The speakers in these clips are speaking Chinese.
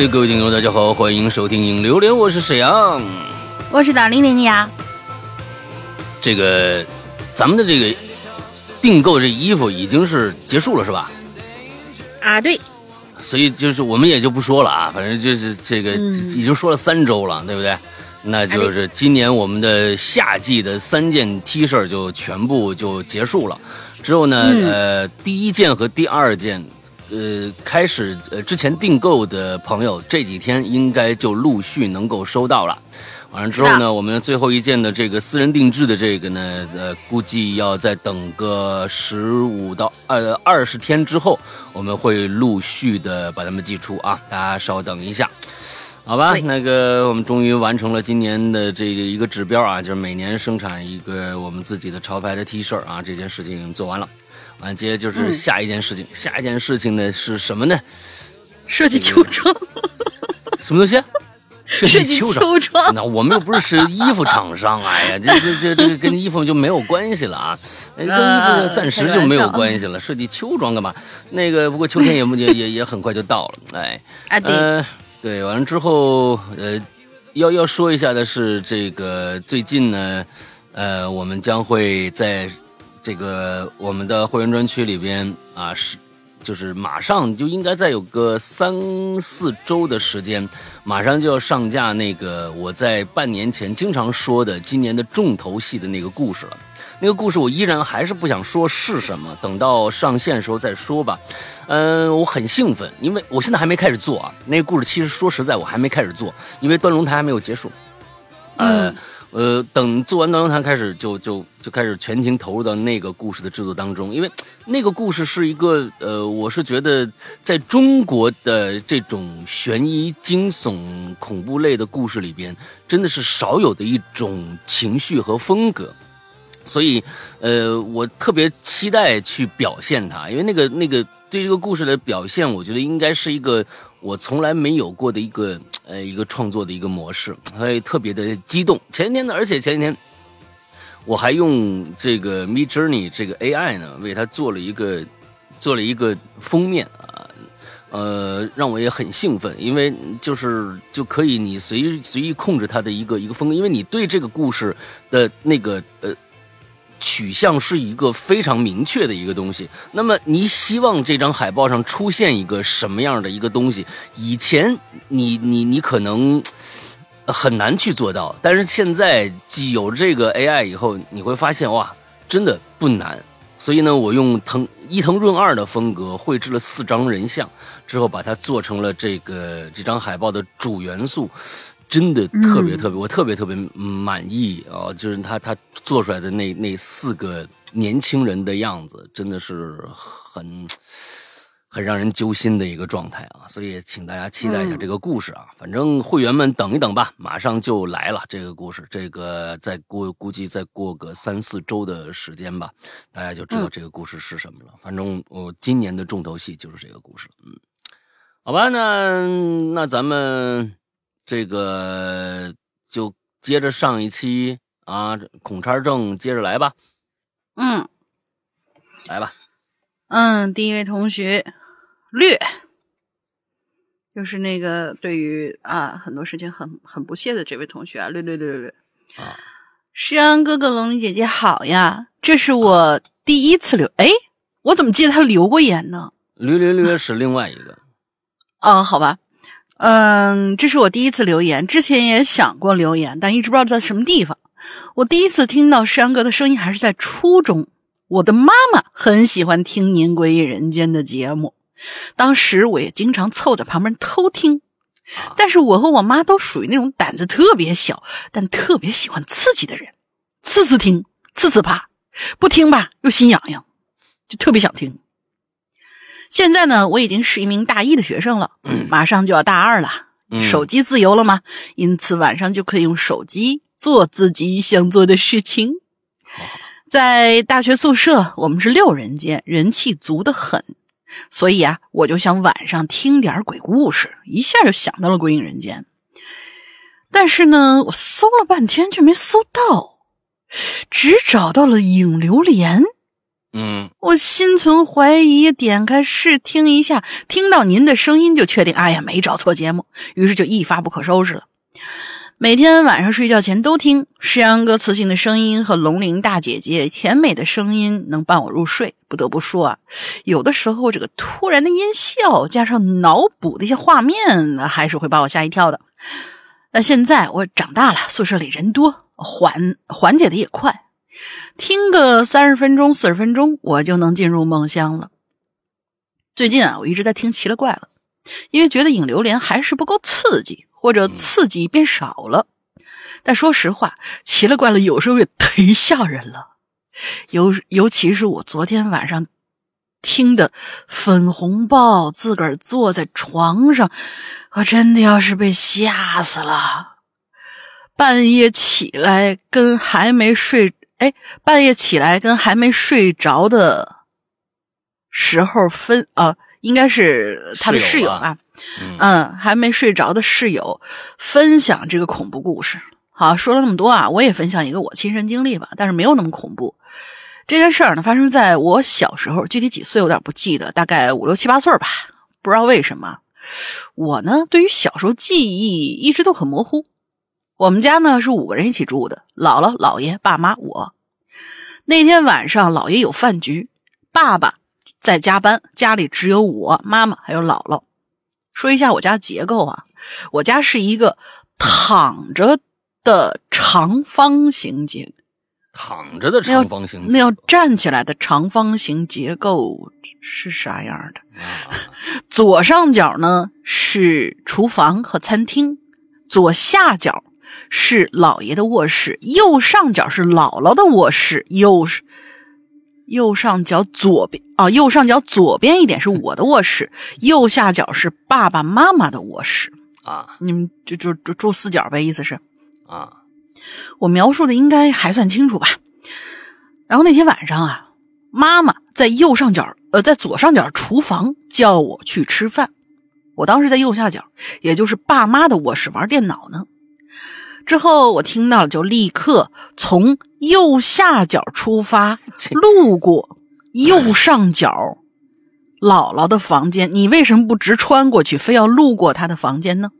哎，各位听众，大家好，欢迎收听《影榴莲》，我是沈阳，我是大玲玲呀。这个，咱们的这个订购这衣服已经是结束了，是吧？啊，对。所以就是我们也就不说了啊，反正就是这个已经说了三周了，对不对？那就是今年我们的夏季的三件 T 恤就全部就结束了。之后呢，呃，第一件和第二件，呃，开始呃之前订购的朋友，这几天应该就陆续能够收到了。完了之后呢，我们最后一件的这个私人定制的这个呢，呃，估计要再等个十五到二二十天之后，我们会陆续的把它们寄出啊，大家稍等一下，好吧？那个我们终于完成了今年的这个一个指标啊，就是每年生产一个我们自己的潮牌的 T 恤啊，这件事情做完了，完接着就是下一件事情，下一件事情呢是什么呢？设计秋装，什么东西？设计秋装，那我们又不是是衣服厂商，哎呀，这这这这个跟衣服就没有关系了啊，跟衣服暂时就没有关系了。设计秋装干嘛？那个不过秋天也也也也很快就到了，哎，呃，对，完了之后，呃，要要说一下的是，这个最近呢，呃，我们将会在这个我们的会员专区里边啊是。就是马上就应该再有个三四周的时间，马上就要上架那个我在半年前经常说的今年的重头戏的那个故事了。那个故事我依然还是不想说是什么，等到上线的时候再说吧。嗯，我很兴奋，因为我现在还没开始做啊。那个故事其实说实在我还没开始做，因为端龙台还没有结束。嗯。呃，等做完《端龙谈》开始，就就就开始全情投入到那个故事的制作当中，因为那个故事是一个呃，我是觉得在中国的这种悬疑、惊悚、恐怖类的故事里边，真的是少有的一种情绪和风格，所以呃，我特别期待去表现它，因为那个那个对这个故事的表现，我觉得应该是一个我从来没有过的一个。呃，一个创作的一个模式，所以特别的激动。前几天呢，而且前几天我还用这个 Me Journey 这个 AI 呢，为它做了一个做了一个封面啊，呃，让我也很兴奋，因为就是就可以你随随意控制它的一个一个风格，因为你对这个故事的那个呃。取向是一个非常明确的一个东西。那么你希望这张海报上出现一个什么样的一个东西？以前你你你可能很难去做到，但是现在既有这个 AI 以后，你会发现哇，真的不难。所以呢，我用藤伊藤润二的风格绘制了四张人像，之后把它做成了这个这张海报的主元素。真的特别特别，我特别特别满意啊！就是他他做出来的那那四个年轻人的样子，真的是很很让人揪心的一个状态啊！所以请大家期待一下这个故事啊！反正会员们等一等吧，马上就来了这个故事。这个再过估计再过个三四周的时间吧，大家就知道这个故事是什么了。反正我今年的重头戏就是这个故事。嗯，好吧，那那咱们。这个就接着上一期啊，孔叉正接着来吧。嗯，来吧。嗯，第一位同学略，就是那个对于啊很多事情很很不屑的这位同学啊，略略略略。啊，诗安哥哥、龙鳞姐姐好呀，这是我第一次留。哎，我怎么记得他留过言呢？略略略是另外一个。哦，好吧。嗯，这是我第一次留言，之前也想过留言，但一直不知道在什么地方。我第一次听到山哥的声音还是在初中，我的妈妈很喜欢听《您归人间》的节目，当时我也经常凑在旁边偷听。但是我和我妈都属于那种胆子特别小，但特别喜欢刺激的人，次次听，次次怕，不听吧又心痒痒，就特别想听。现在呢，我已经是一名大一的学生了，马上就要大二了。手机自由了吗？因此晚上就可以用手机做自己想做的事情。在大学宿舍，我们是六人间，人气足的很，所以啊，我就想晚上听点鬼故事，一下就想到了《鬼影人间》。但是呢，我搜了半天却没搜到，只找到了《影榴莲》。嗯我心存怀疑，点开试听一下，听到您的声音就确定，哎呀，没找错节目，于是就一发不可收拾了。每天晚上睡觉前都听诗阳哥磁性的声音和龙鳞大姐姐甜美的声音，能伴我入睡。不得不说啊，有的时候这个突然的音效加上脑补的一些画面，还是会把我吓一跳的。那现在我长大了，宿舍里人多，缓缓解的也快，听个三十分钟、四十分钟，我就能进入梦乡了。最近啊，我一直在听奇了怪了，因为觉得影流连还是不够刺激，或者刺激变少了。但说实话，奇了怪了有时候也忒吓人了，尤尤其是我昨天晚上听的粉红豹自个儿坐在床上，我真的要是被吓死了。半夜起来跟还没睡，哎，半夜起来跟还没睡着的时候分啊，应该是他的室友啊。嗯嗯，还没睡着的室友分享这个恐怖故事。好，说了那么多啊，我也分享一个我亲身经历吧，但是没有那么恐怖。这件事儿呢，发生在我小时候，具体几岁有点不记得，大概五六七八岁吧。不知道为什么，我呢对于小时候记忆一直都很模糊。我们家呢是五个人一起住的，姥姥、姥爷、爸妈、我。那天晚上，姥爷有饭局，爸爸在加班，家里只有我、妈妈还有姥姥。说一下我家结构啊，我家是一个躺着的长方形结，躺着的长方形那要站起来的长方形结构是啥样的？啊左上角呢是厨房和餐厅，左下角是姥爷的卧室，右上角是姥姥的卧室，右是右上角左边啊，右上角左边一点是我的卧室，右下角是爸爸妈妈的卧室。啊你们就就就住四角呗，意思是啊我描述的应该还算清楚吧？然后那天晚上啊，妈妈在右上角，呃，在左上角厨房叫我去吃饭。我当时在右下角，也就是爸妈的卧室玩电脑呢。之后我听到了，就立刻从右下角出发，路过右上角姥姥的房间。你为什么不直穿过去，非要路过她的房间呢？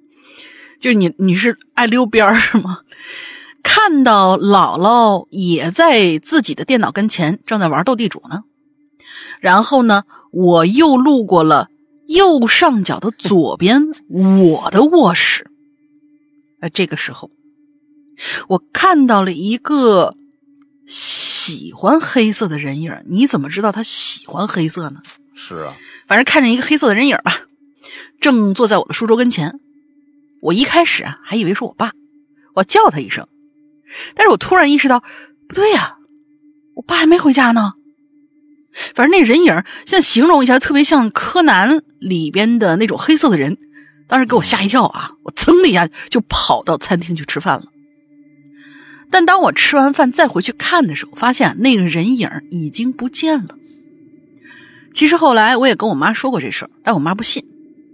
就你你是爱溜边儿是吗？看到姥姥也在自己的电脑跟前正在玩斗地主呢，然后呢，我又路过了右上角的左边我的卧室。呃，这个时候，我看到了一个喜欢黑色的人影。你怎么知道他喜欢黑色呢？是啊反正看见一个黑色的人影吧，正坐在我的书桌跟前。我一开始啊还以为是我爸，我叫他一声，但是我突然意识到不对呀、我爸还没回家呢。反正那人影儿现在形容一下，特别像柯南里边的那种黑色的人，当时给我吓一跳啊！我噌的一下就跑到餐厅去吃饭了。但当我吃完饭再回去看的时候，发现那个人影已经不见了。其实后来我也跟我妈说过这事儿，但我妈不信，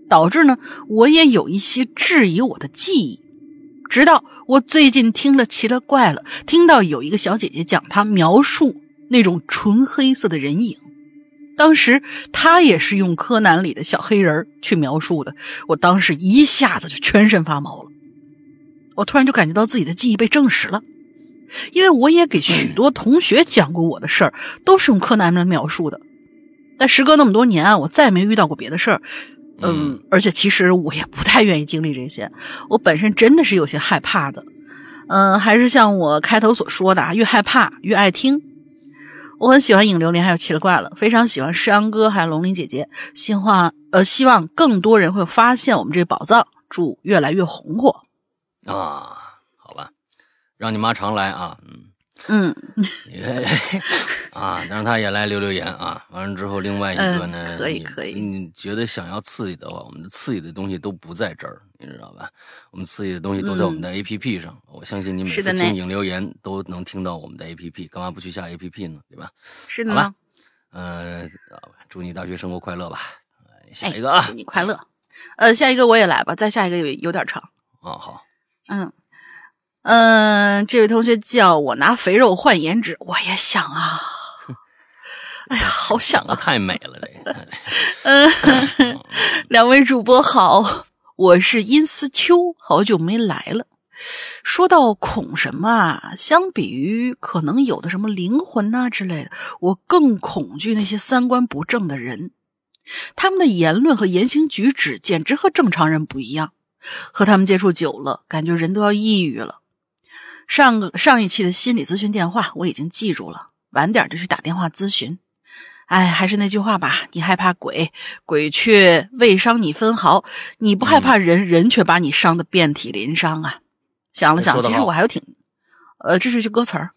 导致呢我也有一些质疑我的记忆。直到我最近听了奇了怪了，听到有一个小姐姐讲她描述那种纯黑色的人影，当时她也是用柯南里的小黑人儿去描述的，我当时一下子就全身发毛了。我突然就感觉到自己的记忆被证实了，因为我也给许多同学讲过我的事儿，都是用柯南来描述的。但时隔那么多年啊，我再没遇到过别的事儿。嗯，而且其实我也不太愿意经历这些，我本身真的是有些害怕的。嗯，还是像我开头所说的啊，越害怕越爱听。我很喜欢影流连还有奇了怪了，非常喜欢诗阳哥还有龙鳞姐姐，希望呃希望更多人会发现我们这个宝藏，祝越来越红火。啊，让你妈常来啊，嗯。嗯，啊，让她也来留留言啊。完了之后，另外一个呢，嗯可以可以你觉得想要刺激的话，我们的刺激的东西都不在这儿，你知道吧？我们刺激的东西都在我们的 A P P 上。我相信你每次听影留言都能听到我们的 A P P，干嘛不去下 A P P 呢？对吧？是的呢。呃，祝你大学生活快乐吧。哎下哎一个啊祝，你快乐。呃，下一个我也来吧，再下一个有有点长。啊好，嗯嗯，这位同学叫我拿肥肉换颜值，我也想啊。哎呀，好想啊！太美了，这个。嗯，两位主播好，我是殷思秋，好久没来了。说到恐什么啊？相比于可能有的什么灵魂呐之类的，我更恐惧那些三观不正的人。他们的言论和言行举止简直和正常人不一样。和他们接触久了，感觉人都要抑郁了。上个上一期的心理咨询电话我已经记住了，晚点就去打电话咨询。哎，还是那句话吧，你害怕鬼，鬼却未伤你分毫；你不害怕人，人却把你伤得遍体鳞伤啊！想了想，其实我还有挺……呃，这是句歌词儿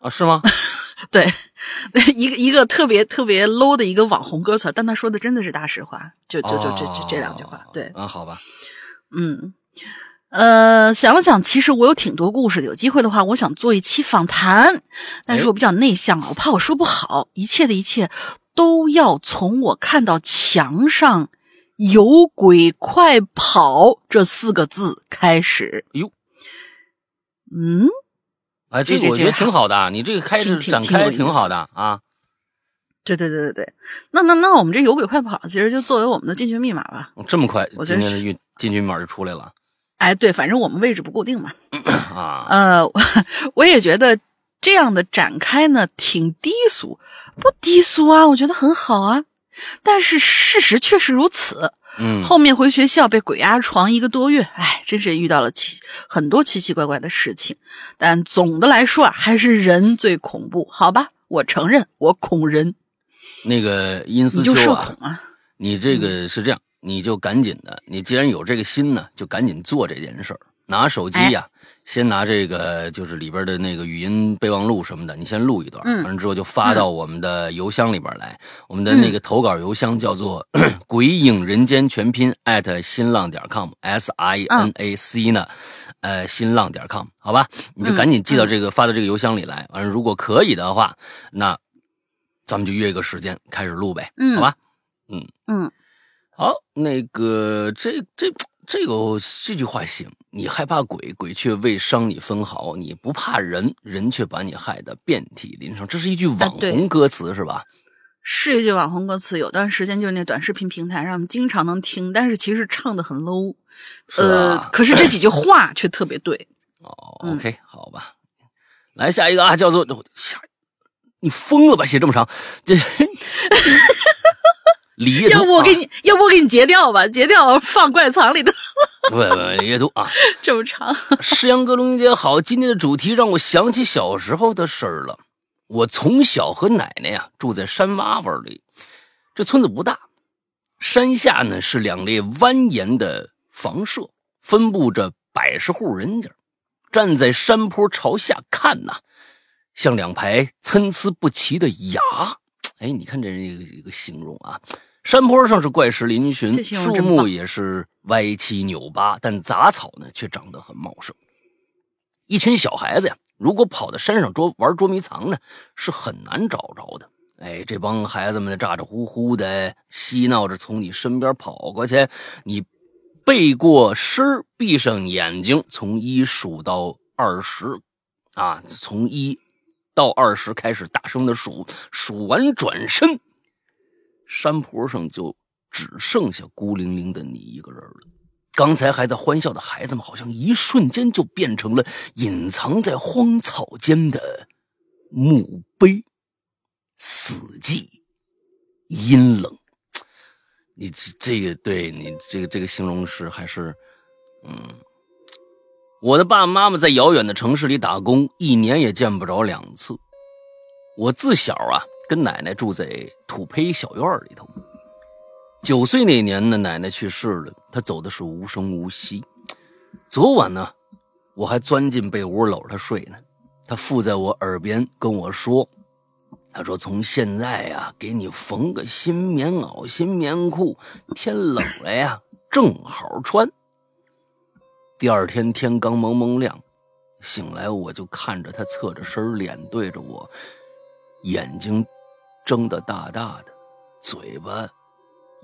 啊？是吗？对，一个一个特别特别 low 的一个网红歌词，但他说的真的是大实话，就就就这这这两句话。对啊，好吧，嗯，呃，想了想，其实我有挺多故事的。有机会的话，我想做一期访谈，但是我比较内向啊，我怕我说不好。一切的一切都要从我看到墙上“有鬼快跑”这四个字开始。哟，嗯。哎，这个我觉得挺好的，你这个开始展开挺好的啊。对对对对对，那那那我们这有鬼快跑，其实就作为我们的进群密码吧。这么快，我今天的运进群密码就出来了。哎，对，反正我们位置不固定嘛。啊，呃，我也觉得这样的展开呢挺低俗，不低俗啊，我觉得很好啊。但是事实确实如此。嗯，后面回学校被鬼压床一个多月，哎，真是遇到了奇很多奇奇怪怪的事情。但总的来说啊，还是人最恐怖，好吧？我承认我恐人。那个殷思秋啊，你这个是这样，你就赶紧的，你既然有这个心呢，就赶紧做这件事儿，拿手机呀。先拿这个，就是里边的那个语音备忘录什么的，你先录一段，完了之后就发到我们的邮箱里边来。我们的那个投稿邮箱叫做“鬼影人间全拼”艾特新浪点 com，s i n a c 呢，呃，新浪点 com，好吧？你就赶紧寄到这个发到这个邮箱里来。完了，如果可以的话，那咱们就约一个时间开始录呗，好吧？嗯嗯，好，那个这这。这个这句话行，你害怕鬼，鬼却未伤你分毫；你不怕人，人却把你害得遍体鳞伤。这是一句网红歌词是吧？是一句网红歌词，有段时间就是那短视频平台上经常能听，但是其实唱的很 low。呃，可是这几句话却特别对。哦，OK，好吧，来下一个啊，叫做下，你疯了吧？写这么长，这。要不我给你，要不我给你截掉吧，截掉放怪藏里头。不不，叶读啊，这么长。诗阳哥、龙姐好，今天的主题让我想起小时候的事儿了。我从小和奶奶呀住在山洼洼里，这村子不大，山下呢是两列蜿蜒的房舍，分布着百十户人家。站在山坡朝下看呐，像两排参差不齐的牙。哎，你看这一个一个形容啊。山坡上是怪石嶙峋，树木也是歪七扭八，但杂草呢却长得很茂盛。一群小孩子呀，如果跑到山上捉玩捉迷藏呢，是很难找着的。哎，这帮孩子们咋咋呼呼的嬉闹着从你身边跑过去，你背过身，闭上眼睛，从一数到二十，啊，从一到二十开始大声的数，数完转身。山坡上就只剩下孤零零的你一个人了。刚才还在欢笑的孩子们，好像一瞬间就变成了隐藏在荒草间的墓碑，死寂、阴冷。你这这个对你这个这个形容是还是嗯？我的爸爸妈妈在遥远的城市里打工，一年也见不着两次。我自小啊。跟奶奶住在土坯小院里头。九岁那年呢，奶奶去世了，她走的是无声无息。昨晚呢，我还钻进被窝搂着她睡呢。她附在我耳边跟我说：“她说从现在呀，给你缝个新棉袄、新棉裤，天冷了呀，正好穿。”第二天天刚蒙蒙亮，醒来我就看着他侧着身，脸对着我，眼睛。睁得大大的，嘴巴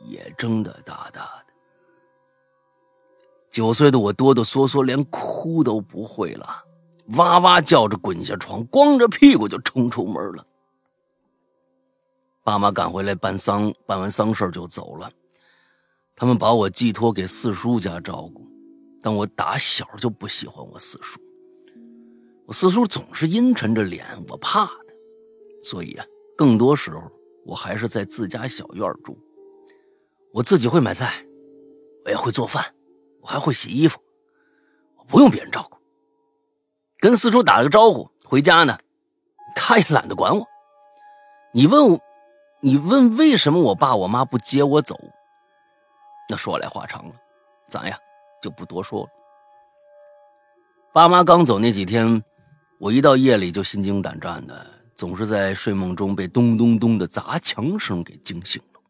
也睁得大大的。九岁的我哆哆嗦嗦，连哭都不会了，哇哇叫着滚下床，光着屁股就冲出门了。爸妈赶回来办丧，办完丧事就走了。他们把我寄托给四叔家照顾，但我打小就不喜欢我四叔。我四叔总是阴沉着脸，我怕他，所以啊，更多时候我还是在自家小院住。我自己会买菜，我也会做饭，我还会洗衣服，我不用别人照顾。跟四叔打了个招呼，回家呢，他也懒得管我。你问我，你问为什么我爸我妈不接我走？那说来话长了，咱呀就不多说了。爸妈刚走那几天。我一到夜里就心惊胆战的，总是在睡梦中被咚咚咚的砸墙声给惊醒了。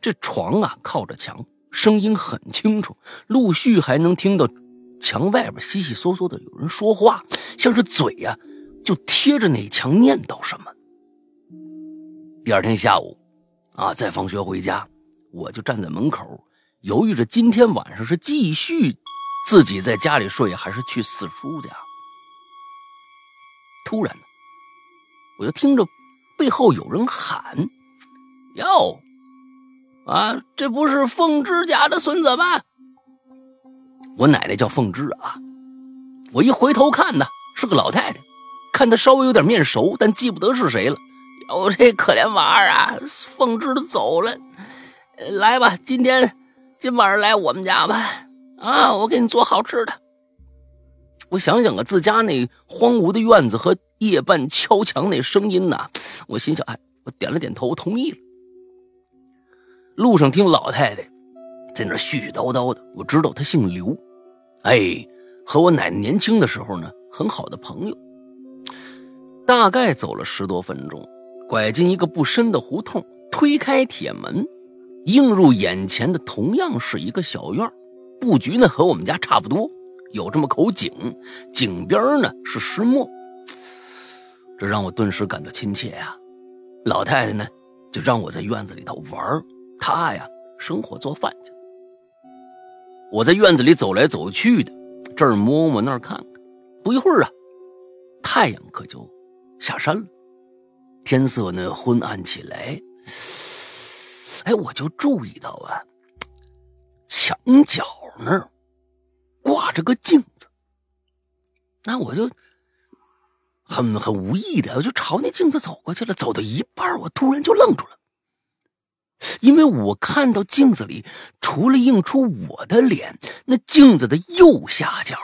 这床啊靠着墙，声音很清楚，陆续还能听到墙外边稀稀嗦嗦的有人说话，像是嘴呀就贴着那墙念叨什么。第二天下午，啊，再放学回家，我就站在门口，犹豫着今天晚上是继续自己在家里睡，还是去四叔家。突然呢，我就听着背后有人喊：“哟，啊，这不是凤芝家的孙子吗？”我奶奶叫凤芝啊。我一回头看呢，是个老太太，看她稍微有点面熟，但记不得是谁了。哟，这可怜娃儿啊，凤芝都走了，来吧，今天今晚上来我们家吧，啊，我给你做好吃的。我想想啊，自家那荒芜的院子和夜半敲墙那声音呐，我心想，哎，我点了点头，同意了。路上听老太太在那絮絮叨叨的，我知道她姓刘，哎，和我奶奶年轻的时候呢，很好的朋友。大概走了十多分钟，拐进一个不深的胡同，推开铁门，映入眼前的同样是一个小院布局呢和我们家差不多。有这么口井，井边呢是石磨，这让我顿时感到亲切呀。老太太呢就让我在院子里头玩，她呀生火做饭去。我在院子里走来走去的，这儿摸摸那儿看看，不一会儿啊，太阳可就下山了，天色呢昏暗起来。哎，我就注意到啊，墙角那儿。挂着个镜子，那我就很很无意的，我就朝那镜子走过去了。走到一半，我突然就愣住了，因为我看到镜子里除了映出我的脸，那镜子的右下角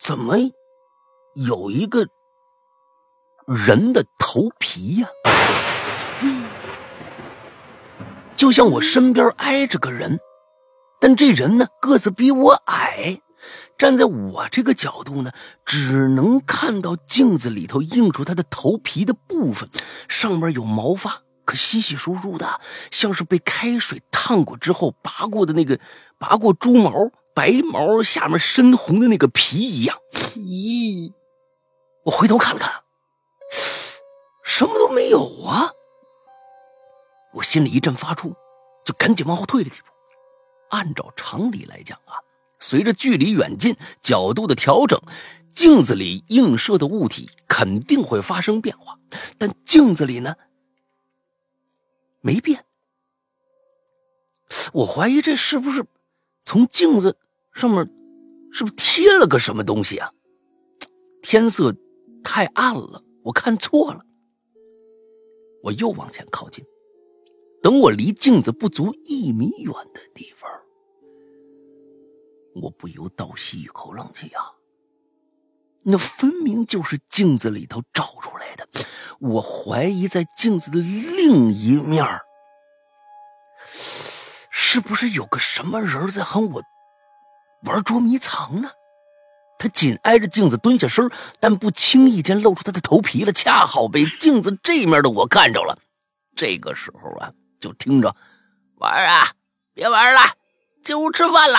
怎么有一个人的头皮呀？就像我身边挨着个人，但这人呢个子比我矮，站在我这个角度呢，只能看到镜子里头映出他的头皮的部分，上面有毛发，可稀稀疏疏的，像是被开水烫过之后拔过的那个拔过猪毛白毛下面深红的那个皮一样。咦，我回头看了看，什么都没有啊。我心里一阵发怵，就赶紧往后退了几步。按照常理来讲啊，随着距离远近、角度的调整，镜子里映射的物体肯定会发生变化。但镜子里呢，没变。我怀疑这是不是从镜子上面是不是贴了个什么东西啊？天色太暗了，我看错了。我又往前靠近。等我离镜子不足一米远的地方，我不由倒吸一口冷气啊！那分明就是镜子里头照出来的。我怀疑在镜子的另一面，是不是有个什么人在和我玩捉迷藏呢？他紧挨着镜子蹲下身，但不轻易间露出他的头皮了，恰好被镜子这面的我看着了。这个时候啊。就听着，玩啊，别玩了，进屋吃饭了。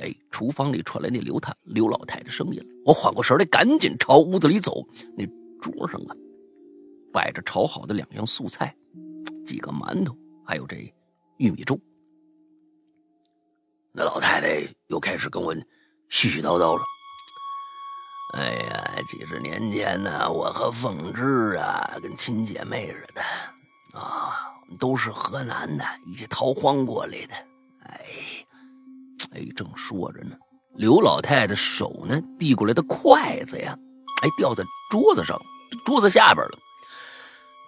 哎，厨房里传来那刘太刘老太的声音了。我缓过神来，赶紧朝屋子里走。那桌上啊，摆着炒好的两样素菜，几个馒头，还有这玉米粥。那老太太又开始跟我絮絮叨叨了。哎呀，几十年前呢，我和凤芝啊，跟亲姐妹似的，啊，都是河南的，一起逃荒过来的。哎，哎，正说着呢，刘老太太手呢递过来的筷子呀，哎，掉在桌子上，桌子下边了。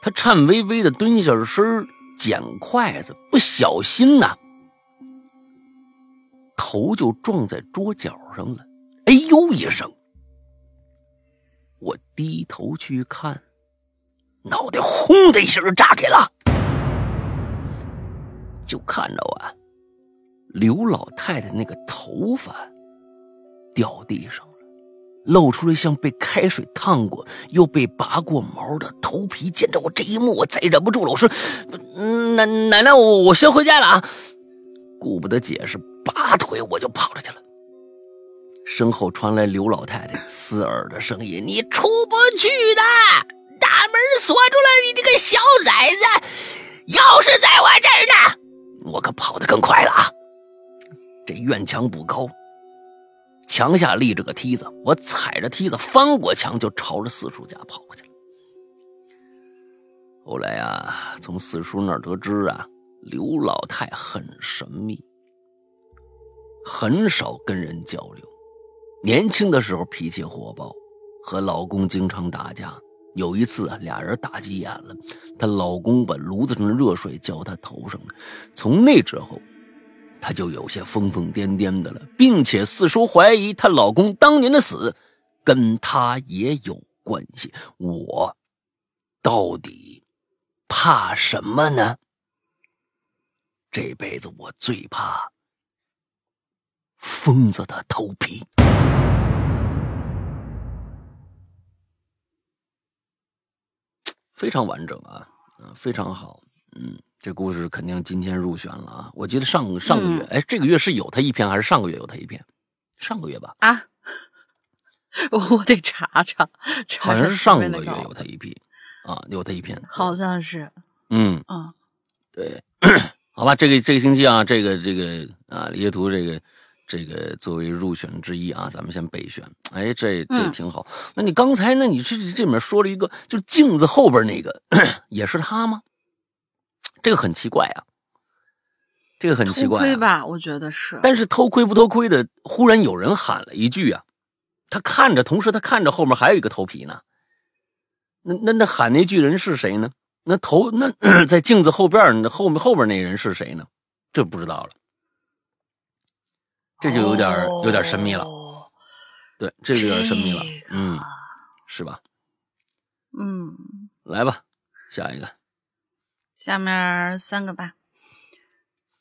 她颤巍巍的蹲下身捡筷子，不小心呐，头就撞在桌角上了。哎呦一声。我低头去看，脑袋轰的一声炸开了，就看着啊，刘老太太那个头发掉地上了，露出了像被开水烫过又被拔过毛的头皮。见着我这一幕，我再忍不住了，我说：“奶奶奶，我我先回家了啊！”顾不得解释，拔腿我就跑出去了。身后传来刘老太太刺耳的声音：“你出不去的，大门锁住了，你这个小崽子，钥匙在我这儿呢。”我可跑得更快了啊！这院墙不高，墙下立着个梯子，我踩着梯子翻过墙，就朝着四叔家跑过去了。后来啊，从四叔那儿得知啊，刘老太很神秘，很少跟人交流。年轻的时候脾气火爆，和老公经常打架。有一次啊，俩人打急眼了，她老公把炉子上的热水浇她头上了。从那之后，她就有些疯疯癫癫的了，并且四叔怀疑她老公当年的死跟她也有关系。我到底怕什么呢？这辈子我最怕疯子的头皮。非常完整啊，嗯，非常好，嗯，这故事肯定今天入选了啊！我记得上上个月，哎，这个月是有他一篇还是上个月有他一篇？上个月吧？啊，我得查查，好像是上个月有他一批，啊，有他一篇，好像是，嗯，啊，对，好吧，这个这个星期啊，这个这个啊，李学图这个。这个作为入选之一啊，咱们先备选。哎，这这挺好。那你刚才，那你这这里面说了一个，就是镜子后边那个，也是他吗？这个很奇怪啊，这个很奇怪。偷窥吧，我觉得是。但是偷窥不偷窥的，忽然有人喊了一句啊，他看着，同时他看着后面还有一个头皮呢。那那那喊那句人是谁呢？那头那 在镜子后边，那后面后边那人是谁呢？这不知道了。这就有点有点神秘了，对，这就有点神秘了，嗯，是吧？嗯，来吧，下一个，下面三个吧。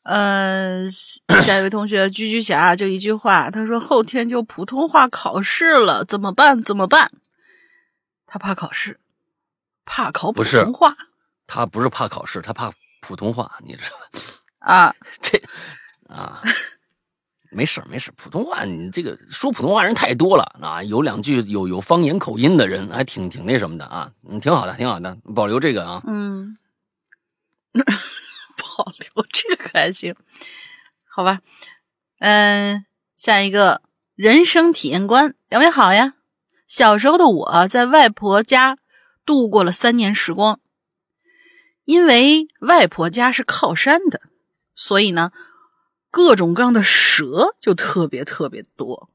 呃，下一位同学居居侠就一句话，他说后天就普通话考试了，怎么办？怎么办？他怕考试，怕考普通话。他不是怕考试，他怕普通话，你知道吗？啊，这啊。没事没事普通话你这个说普通话人太多了啊，有两句有有方言口音的人还挺挺那什么的啊，嗯，挺好的，挺好的，保留这个啊，嗯，保留这个还行，好吧，嗯，下一个人生体验观，两位好呀。小时候的我在外婆家度过了三年时光，因为外婆家是靠山的，所以呢。各种各样的蛇就特别特别多，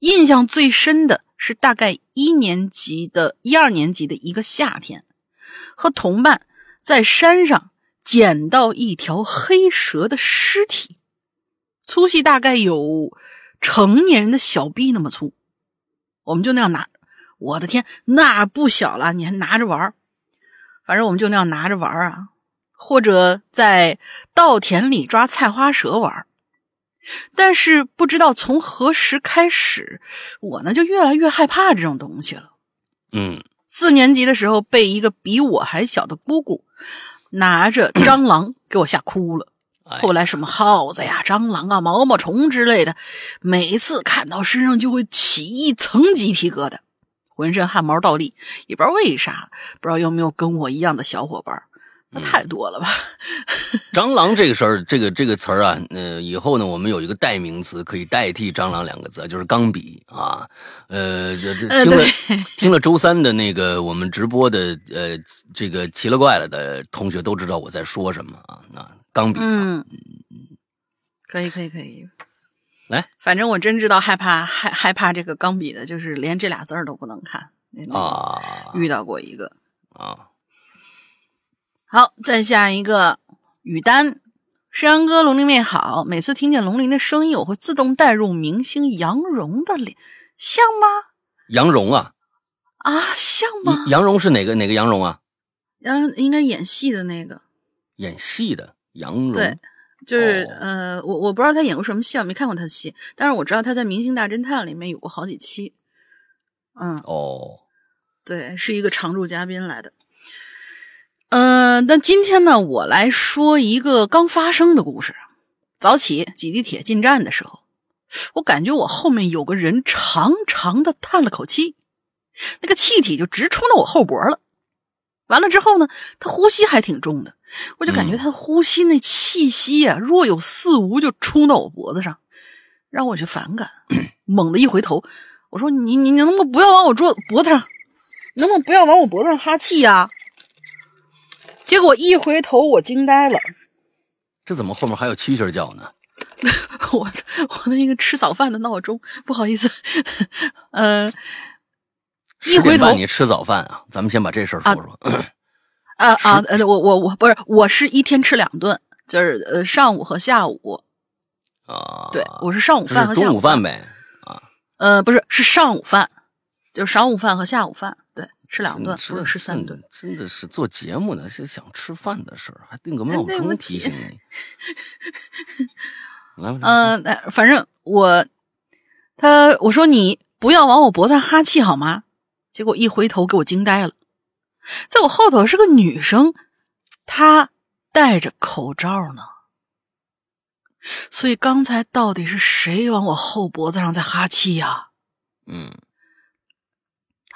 印象最深的是大概一年级的一二年级的一个夏天，和同伴在山上捡到一条黑蛇的尸体，粗细大概有成年人的小臂那么粗，我们就那样拿，我的天，那不小了，你还拿着玩反正我们就那样拿着玩啊。或者在稻田里抓菜花蛇玩，但是不知道从何时开始，我呢就越来越害怕这种东西了。嗯，四年级的时候被一个比我还小的姑姑拿着蟑螂给我吓哭了。后来什么耗子呀、蟑螂啊、毛毛虫之类的，每次看到身上就会起一层鸡皮疙瘩，浑身汗毛倒立。也不知道为啥，不知道有没有跟我一样的小伙伴。那太多了吧？蟑螂这个事儿，这个这个词儿啊，呃，以后呢，我们有一个代名词可以代替“蟑螂”两个字，就是钢笔啊。呃，这这听了听了周三的那个我们直播的呃这个奇了怪了的同学都知道我在说什么啊。那钢笔，嗯嗯，可以可以可以，来，反正我真知道害怕害害怕这个钢笔的，就是连这俩字儿都不能看啊。遇到过一个啊。好，再下一个雨丹，山羊哥，龙鳞妹好。每次听见龙鳞的声音，我会自动带入明星杨蓉的脸，像吗？杨蓉啊？啊，像吗？杨蓉是哪个哪个杨蓉啊？杨应该演戏的那个。演戏的杨蓉。对，就是呃，我我不知道他演过什么戏，我没看过他的戏，但是我知道他在《明星大侦探》里面有过好几期。嗯。哦。对，是一个常驻嘉宾来的。嗯，但今天呢，我来说一个刚发生的故事。早起挤地铁进站的时候，我感觉我后面有个人长长的叹了口气，那个气体就直冲到我后脖了。完了之后呢，他呼吸还挺重的，我就感觉他呼吸那气息啊，若有似无就冲到我脖子上，让我就反感。猛地一回头，我说：“你你你能不能不要往我桌脖子上，能不能不要往我脖子上哈气呀？”结果一回头，我惊呆了。这怎么后面还有蛐蛐叫呢？我我的一个吃早饭的闹钟，不好意思。嗯，一回头你吃早饭啊？咱们先把这事儿说说。啊啊呃，我我我不是，我是一天吃两顿，就是呃上午和下午。啊，对，我是上午饭和下午饭呗。啊，呃，不是，是上午饭，就是晌午饭和下午饭。对。吃两顿，不是吃三顿，真的是做节目呢，是想吃饭的事儿，还定个闹钟提醒你。来，嗯，反正我他我说你不要往我脖子上哈气好吗？结果一回头给我惊呆了，在我后头是个女生，她戴着口罩呢。所以刚才到底是谁往我后脖子上在哈气呀？嗯。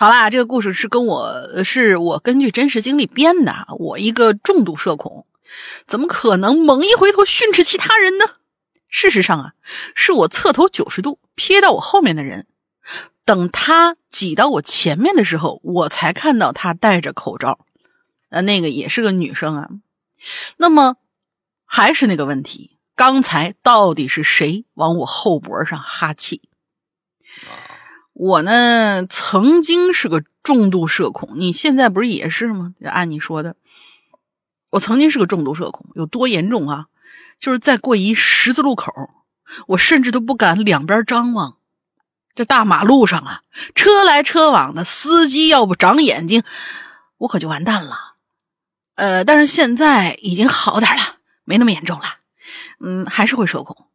好啦，这个故事是跟我是我根据真实经历编的。我一个重度社恐，怎么可能猛一回头训斥其他人呢？事实上啊，是我侧头九十度瞥到我后面的人，等他挤到我前面的时候，我才看到他戴着口罩。呃，那个也是个女生啊。那么还是那个问题，刚才到底是谁往我后脖上哈气？我呢，曾经是个重度社恐，你现在不是也是吗？按你说的，我曾经是个重度社恐，有多严重啊？就是在过一十字路口，我甚至都不敢两边张望。这大马路上啊，车来车往的，司机要不长眼睛，我可就完蛋了。呃，但是现在已经好点了，没那么严重了。嗯，还是会社恐。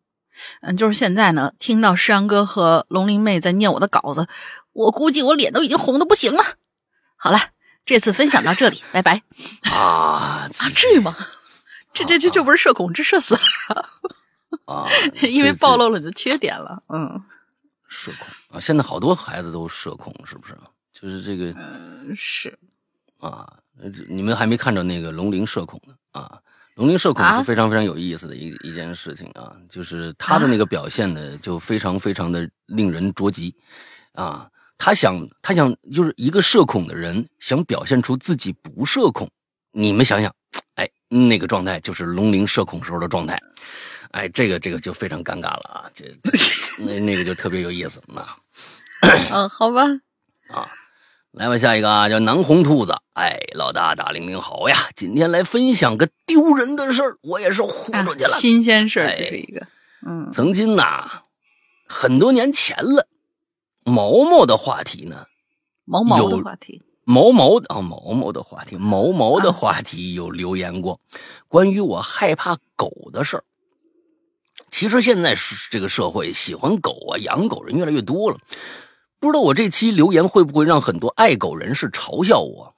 嗯，就是现在呢，听到诗阳哥和龙鳞妹在念我的稿子，我估计我脸都已经红的不行了。好了，这次分享到这里，拜拜。啊啊，至于吗？这这这这不是社恐，这社死啊！因为暴露了你的缺点了。嗯，社恐啊，现在好多孩子都社恐，是不是？就是这个，嗯，是啊。你们还没看着那个龙鳞社恐呢啊。龙鳞社恐是非常非常有意思的一一件事情啊，就是他的那个表现呢，就非常非常的令人着急啊。他想，他想，就是一个社恐的人想表现出自己不社恐，你们想想，哎，那个状态就是龙鳞社恐时候的状态，哎，这个这个就非常尴尬了啊，这那那个就特别有意思啊。嗯，好吧，啊。来吧，下一个啊，叫南红兔子。哎，老大大玲玲好呀，今天来分享个丢人的事儿，我也是豁出去了，新鲜事儿，这是一个。嗯，曾经呐，很多年前了，毛毛的话题呢，毛毛的话题，毛毛的啊，毛毛的话题，毛毛的话题有留言过，关于我害怕狗的事儿。其实现在是这个社会，喜欢狗啊，养狗人越来越多了。不知道我这期留言会不会让很多爱狗人士嘲笑我？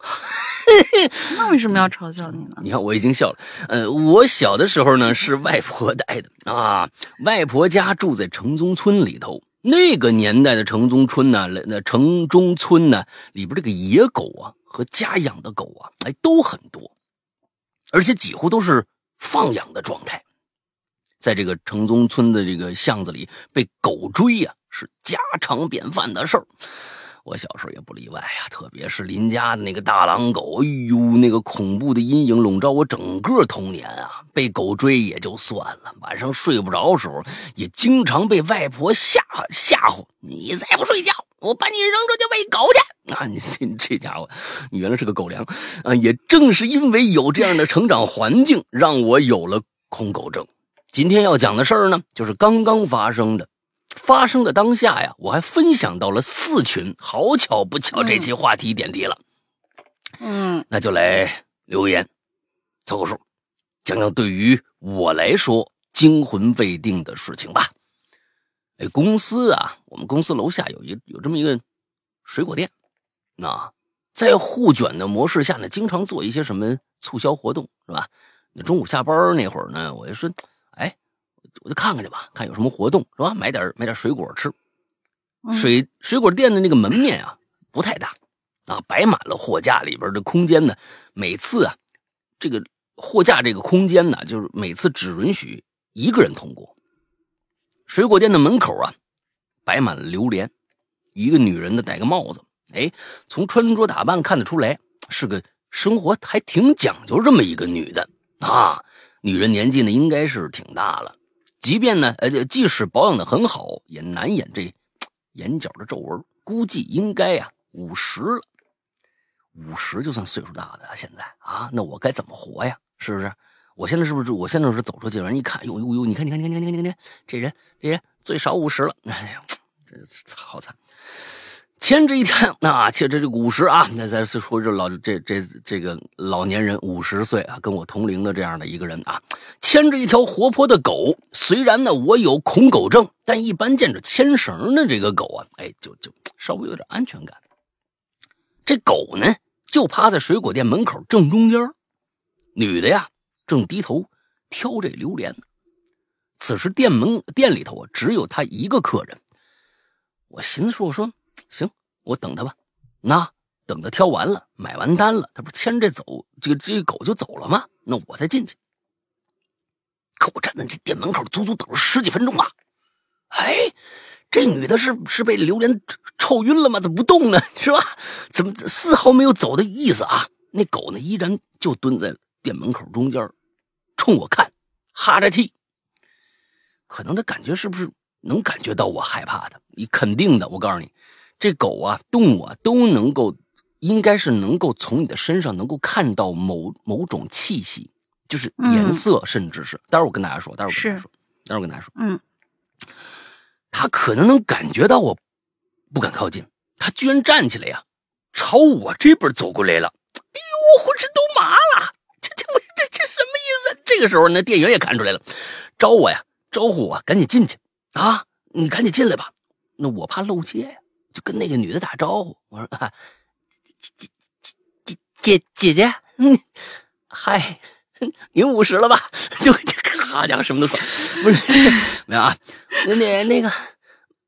那为什么要嘲笑你呢？你看我已经笑了。呃，我小的时候呢是外婆带的啊，外婆家住在城中村里头。那个年代的城中村呢，那城中村呢里边这个野狗啊和家养的狗啊，哎都很多。而且几乎都是放养的状态。在这个城中村的这个巷子里被狗追呀，是家常便饭的事儿。我小时候也不例外呀，特别是邻家的那个大狼狗，哎呦，那个恐怖的阴影笼罩我整个童年啊！被狗追也就算了，晚上睡不着时候，也经常被外婆吓吓唬：“你再不睡觉，我把你扔出去喂狗去！”啊，你这这家伙，你原来是个狗粮啊！也正是因为有这样的成长环境，让我有了恐狗症。今天要讲的事儿呢，就是刚刚发生的。发生的当下呀，我还分享到了四群，好巧不巧，这期话题点题了。嗯，那就来留言凑个数，讲讲对于我来说惊魂未定的事情吧。哎，公司啊，我们公司楼下有一有这么一个水果店，那在互卷的模式下呢，经常做一些什么促销活动，是吧？那中午下班那会儿呢，我就说。我就看看去吧，看有什么活动是吧？买点买点水果吃。水水果店的那个门面啊不太大啊，摆满了货架里边的空间呢。每次啊，这个货架这个空间呢，就是每次只允许一个人通过。水果店的门口啊，摆满了榴莲。一个女人呢，戴个帽子，哎，从穿着打扮看得出来是个生活还挺讲究这么一个女的啊。女人年纪呢，应该是挺大了。即便呢，呃，即使保养的很好，也难掩这 眼角的皱纹。估计应该呀，五十了。五十就算岁数大的现在啊，那我该怎么活呀？是不是？我现在是不是？我现在是走出去，人一看，哟哟哟，你看，你看，你看，你看，你看，这人，这人最少五十了。哎呀，这好惨。牵着一天，那牵着这五十啊，那再说这老这这这个老年人五十岁啊，跟我同龄的这样的一个人啊，牵着一条活泼的狗。虽然呢我有恐狗症，但一般见着牵绳的这个狗啊，哎，就就稍微有点安全感。这狗呢就趴在水果店门口正中间，女的呀正低头挑这榴莲呢。此时店门店里头啊只有她一个客人，我寻思说我说。行，我等他吧。那等他挑完了，买完单了，他不牵着走，这个这个狗就走了吗？那我再进去。可我站在这店门口，足足等了十几分钟啊！哎，这女的是是被榴莲臭晕了吗？怎么不动呢？是吧？怎么丝毫没有走的意思啊？那狗呢，依然就蹲在店门口中间，冲我看，哈着气。可能他感觉是不是能感觉到我害怕的？你肯定的，我告诉你。这狗啊，动物啊，都能够，应该是能够从你的身上能够看到某某种气息，就是颜色，甚至是。待会儿我跟大家说，待会儿跟大家说，待会儿跟大家说。嗯，他可能能感觉到我不敢靠近，他居然站起来呀，朝我这边走过来了。哎呦，我浑身都麻了，这这我这这什么意思？这个时候，呢店员也看出来了，招我呀，招呼我赶紧进去啊，你赶紧进来吧，那我怕露怯呀。就跟那个女的打招呼，我说：“啊，姐姐姐姐姐姐，嗯，嗨，您五十了吧？” 就这咔家伙什么都说，不是没有啊？那那那个，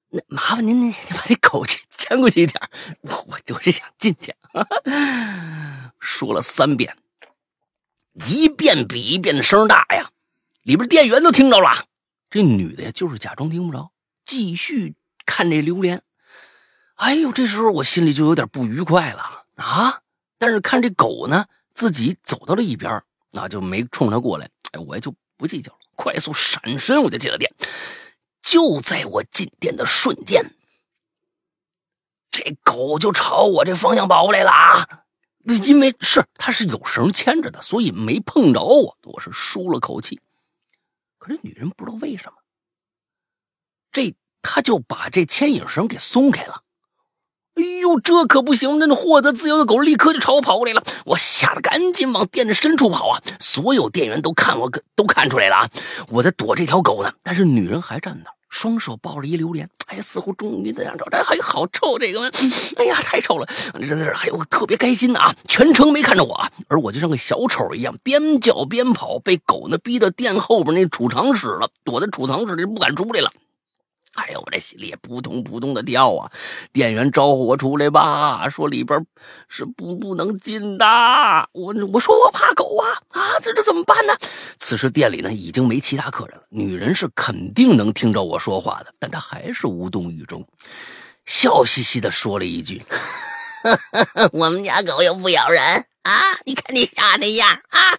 那麻烦您您把那狗牵过去一点，我我我是想进去。说了三遍，一遍比一遍的声大呀，里边店员都听着了。这女的呀，就是假装听不着，继续看这榴莲。哎呦，这时候我心里就有点不愉快了啊！但是看这狗呢，自己走到了一边，那就没冲他过来。哎，我也就不计较了，快速闪身，我就进了店。就在我进店的瞬间，这狗就朝我这方向跑过来了啊！因为是它是有绳牵着的，所以没碰着我，我是舒了口气。可是女人不知道为什么，这她就把这牵引绳给松开了。哎呦，这可不行！那获得自由的狗立刻就朝我跑过来了，我吓得赶紧往店的深处跑啊！所有店员都看我，都看出来了啊！我在躲这条狗呢，但是女人还站那，双手抱着一榴莲，哎呀，似乎终于在想着，哎还好臭这个，哎呀，太臭了！这这还有特别开心的啊！全程没看着我，而我就像个小丑一样，边叫边跑，被狗呢逼到店后边那储藏室了，躲在储藏室里不敢出来了。哎呦，我这心里也扑通扑通的跳啊！店员招呼我出来吧，说里边是不不能进的。我我说我怕狗啊啊，这这怎么办呢？此时店里呢已经没其他客人了，女人是肯定能听着我说话的，但她还是无动于衷，笑嘻嘻的说了一句：“我们家狗又不咬人啊，你看你吓那样啊。”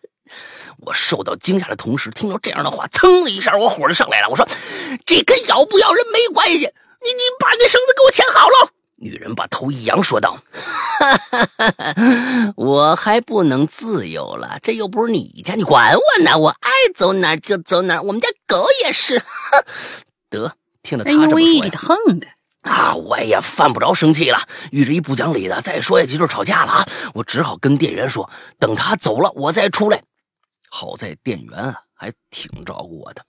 我受到惊吓的同时，听到这样的话，噌的一下，我火就上来了。我说：“这跟咬不咬人没关系，你你把那绳子给我牵好了。”女人把头一扬，说道：“ 我还不能自由了，这又不是你家，你管我呢？我爱走哪就走哪，我们家狗也是。得，听了他这么说，给他横的啊，我也犯不着生气了。遇着一不讲理的，再说下去就吵架了啊！我只好跟店员说，等他走了，我再出来。”好在店员啊还挺照顾我的，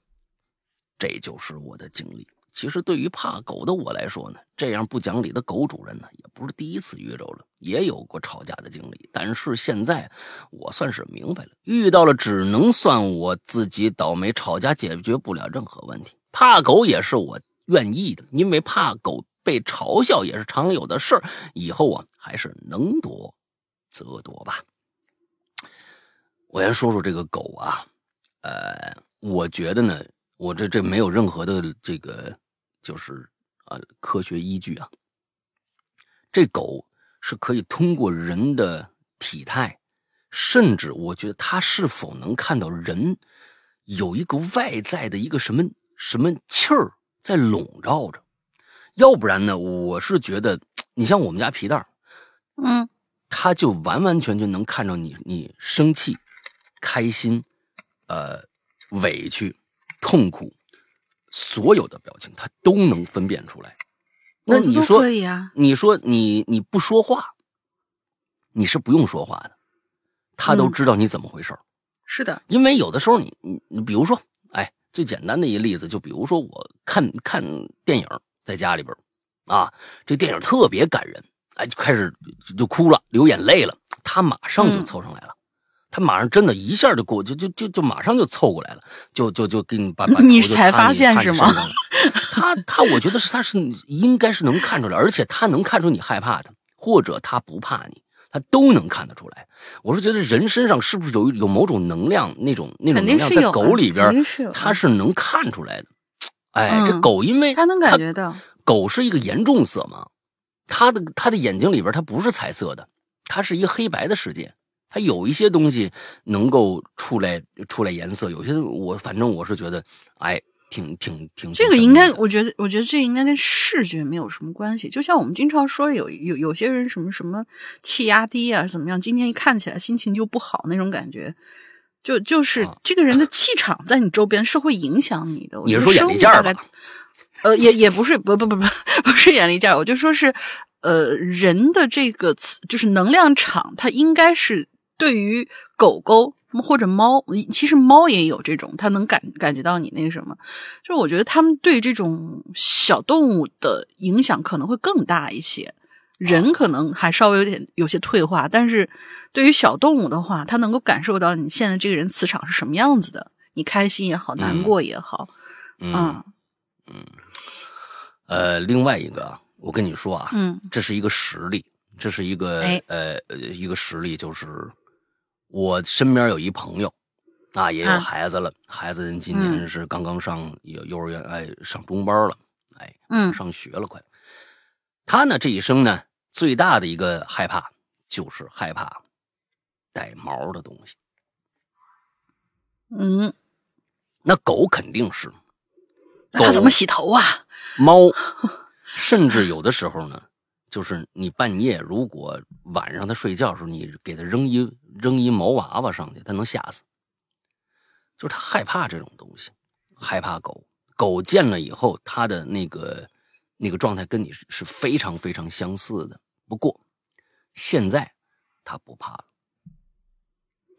这就是我的经历。其实对于怕狗的我来说呢，这样不讲理的狗主人呢也不是第一次遇着了，也有过吵架的经历。但是现在我算是明白了，遇到了只能算我自己倒霉，吵架解决不了任何问题。怕狗也是我愿意的，因为怕狗被嘲笑也是常有的事儿。以后啊，还是能躲则躲吧。我先说说这个狗啊，呃，我觉得呢，我这这没有任何的这个，就是呃科学依据啊。这狗是可以通过人的体态，甚至我觉得它是否能看到人有一个外在的一个什么什么气儿在笼罩着，要不然呢，我是觉得你像我们家皮蛋嗯，它就完完全全能看着你，你生气。开心，呃，委屈、痛苦，所有的表情他都能分辨出来。那你说可以啊？你说你你不说话，你是不用说话的，他都知道你怎么回事是的，因为有的时候你你你比如说，哎，最简单的一个例子，就比如说我看看电影，在家里边啊，这电影特别感人，哎，就开始就哭了，流眼泪了，他马上就凑上来了。他马上真的一下就过，就就就就马上就凑过来了，就就就给你把把 你才发现是吗？他他，我觉得是他是应该是能看出来，而且他能看出你害怕他，或者他不怕你，他都能看得出来。我是觉得人身上是不是有有某种能量，那种那种能量在狗里边，他是能看出来的。哎，这狗因为他能感觉到，狗是一个严重色盲，他的他的眼睛里边它不是彩色的，它是一个黑白的世界。它有一些东西能够出来出来颜色，有些我反正我是觉得，哎，挺挺挺。这个应该，我觉得，我觉得这应该跟视觉没有什么关系。就像我们经常说，有有有些人什么什么气压低啊，怎么样？今天一看起来心情就不好那种感觉，就就是这个人的气场在你周边是会影响你的。你是说眼力劲儿吧？呃，也也不是，不不不不，不是眼力劲儿，我就说是，呃，人的这个词就是能量场，它应该是。对于狗狗或者猫，其实猫也有这种，它能感感觉到你那个什么，就我觉得他们对这种小动物的影响可能会更大一些。人可能还稍微有点有些退化，但是对于小动物的话，它能够感受到你现在这个人磁场是什么样子的，你开心也好，难过也好，嗯嗯，呃，另外一个，我跟你说啊，嗯，这是一个实例，这是一个呃一个实例，就是。我身边有一朋友，啊，也有孩子了，孩子今年是刚刚上幼幼儿园，哎，上中班了，哎，嗯，上学了快。他呢，这一生呢，最大的一个害怕就是害怕带毛的东西。嗯，那狗肯定是，那怎么洗头啊？猫，甚至有的时候呢。就是你半夜如果晚上他睡觉的时候，你给他扔一扔一毛娃娃上去，他能吓死。就是他害怕这种东西，害怕狗。狗见了以后，他的那个那个状态跟你是非常非常相似的。不过现在他不怕了，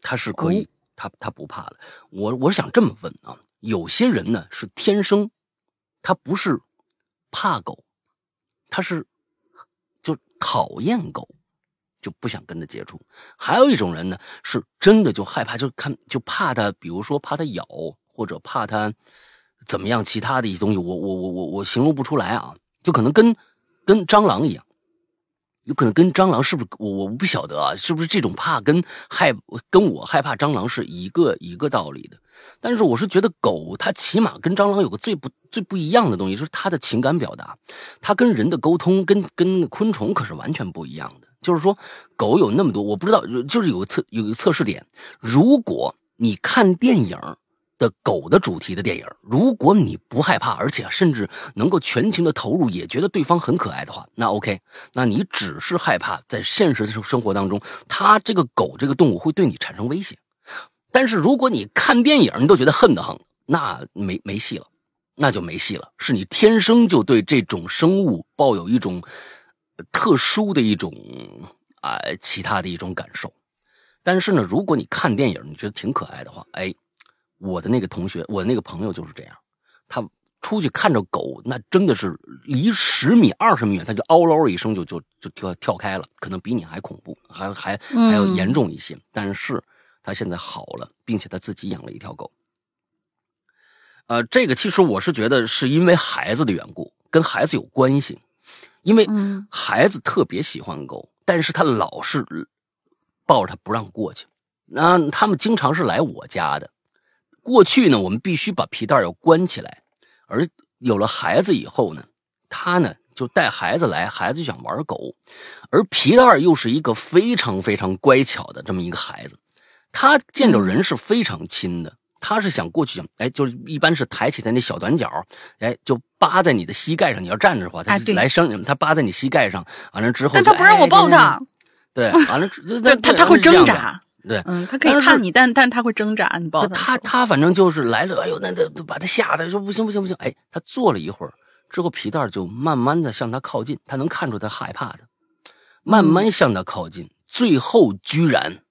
他是可以，他他不怕了。我我想这么问啊，有些人呢是天生，他不是怕狗，他是。讨厌狗，就不想跟它接触。还有一种人呢，是真的就害怕，就看就怕它，比如说怕它咬，或者怕它怎么样，其他的一些东西，我我我我我形容不出来啊，就可能跟跟蟑螂一样，有可能跟蟑螂是不是我我不晓得啊，是不是这种怕跟害跟我害怕蟑螂是一个一个道理的？但是我是觉得狗它起码跟蟑螂有个最不最不一样的东西，就是它的情感表达，它跟人的沟通跟跟昆虫可是完全不一样的。就是说，狗有那么多，我不知道，就是有个测有个测试点，如果你看电影的狗的主题的电影，如果你不害怕，而且甚至能够全情的投入，也觉得对方很可爱的话，那 OK，那你只是害怕在现实生生活当中，它这个狗这个动物会对你产生威胁。但是如果你看电影你都觉得恨得很，那没没戏了，那就没戏了，是你天生就对这种生物抱有一种。特殊的一种啊，其他的一种感受。但是呢，如果你看电影，你觉得挺可爱的话，哎，我的那个同学，我那个朋友就是这样。他出去看着狗，那真的是离十米、二十米远，他就嗷嗷一声就就就跳跳开了，可能比你还恐怖，还还还要严重一些。但是他现在好了，并且他自己养了一条狗。呃，这个其实我是觉得是因为孩子的缘故，跟孩子有关系。因为孩子特别喜欢狗，但是他老是抱着他不让过去。那他们经常是来我家的。过去呢，我们必须把皮带要关起来。而有了孩子以后呢，他呢就带孩子来，孩子就想玩狗。而皮带又是一个非常非常乖巧的这么一个孩子，他见着人是非常亲的。他是想过去，哎，就是一般是抬起他那小短脚，哎，就扒在你的膝盖上。你要站着的话，他来生，他扒在你膝盖上，完了之后，但他不让我抱他。对，完了，他他会挣扎。对，嗯，他可以看你，但但他会挣扎。你抱他，他反正就是来了，哎呦，那那把他吓得说不行不行不行。哎，他坐了一会儿之后，皮蛋就慢慢的向他靠近，他能看出他害怕的，慢慢向他靠近，最后居然，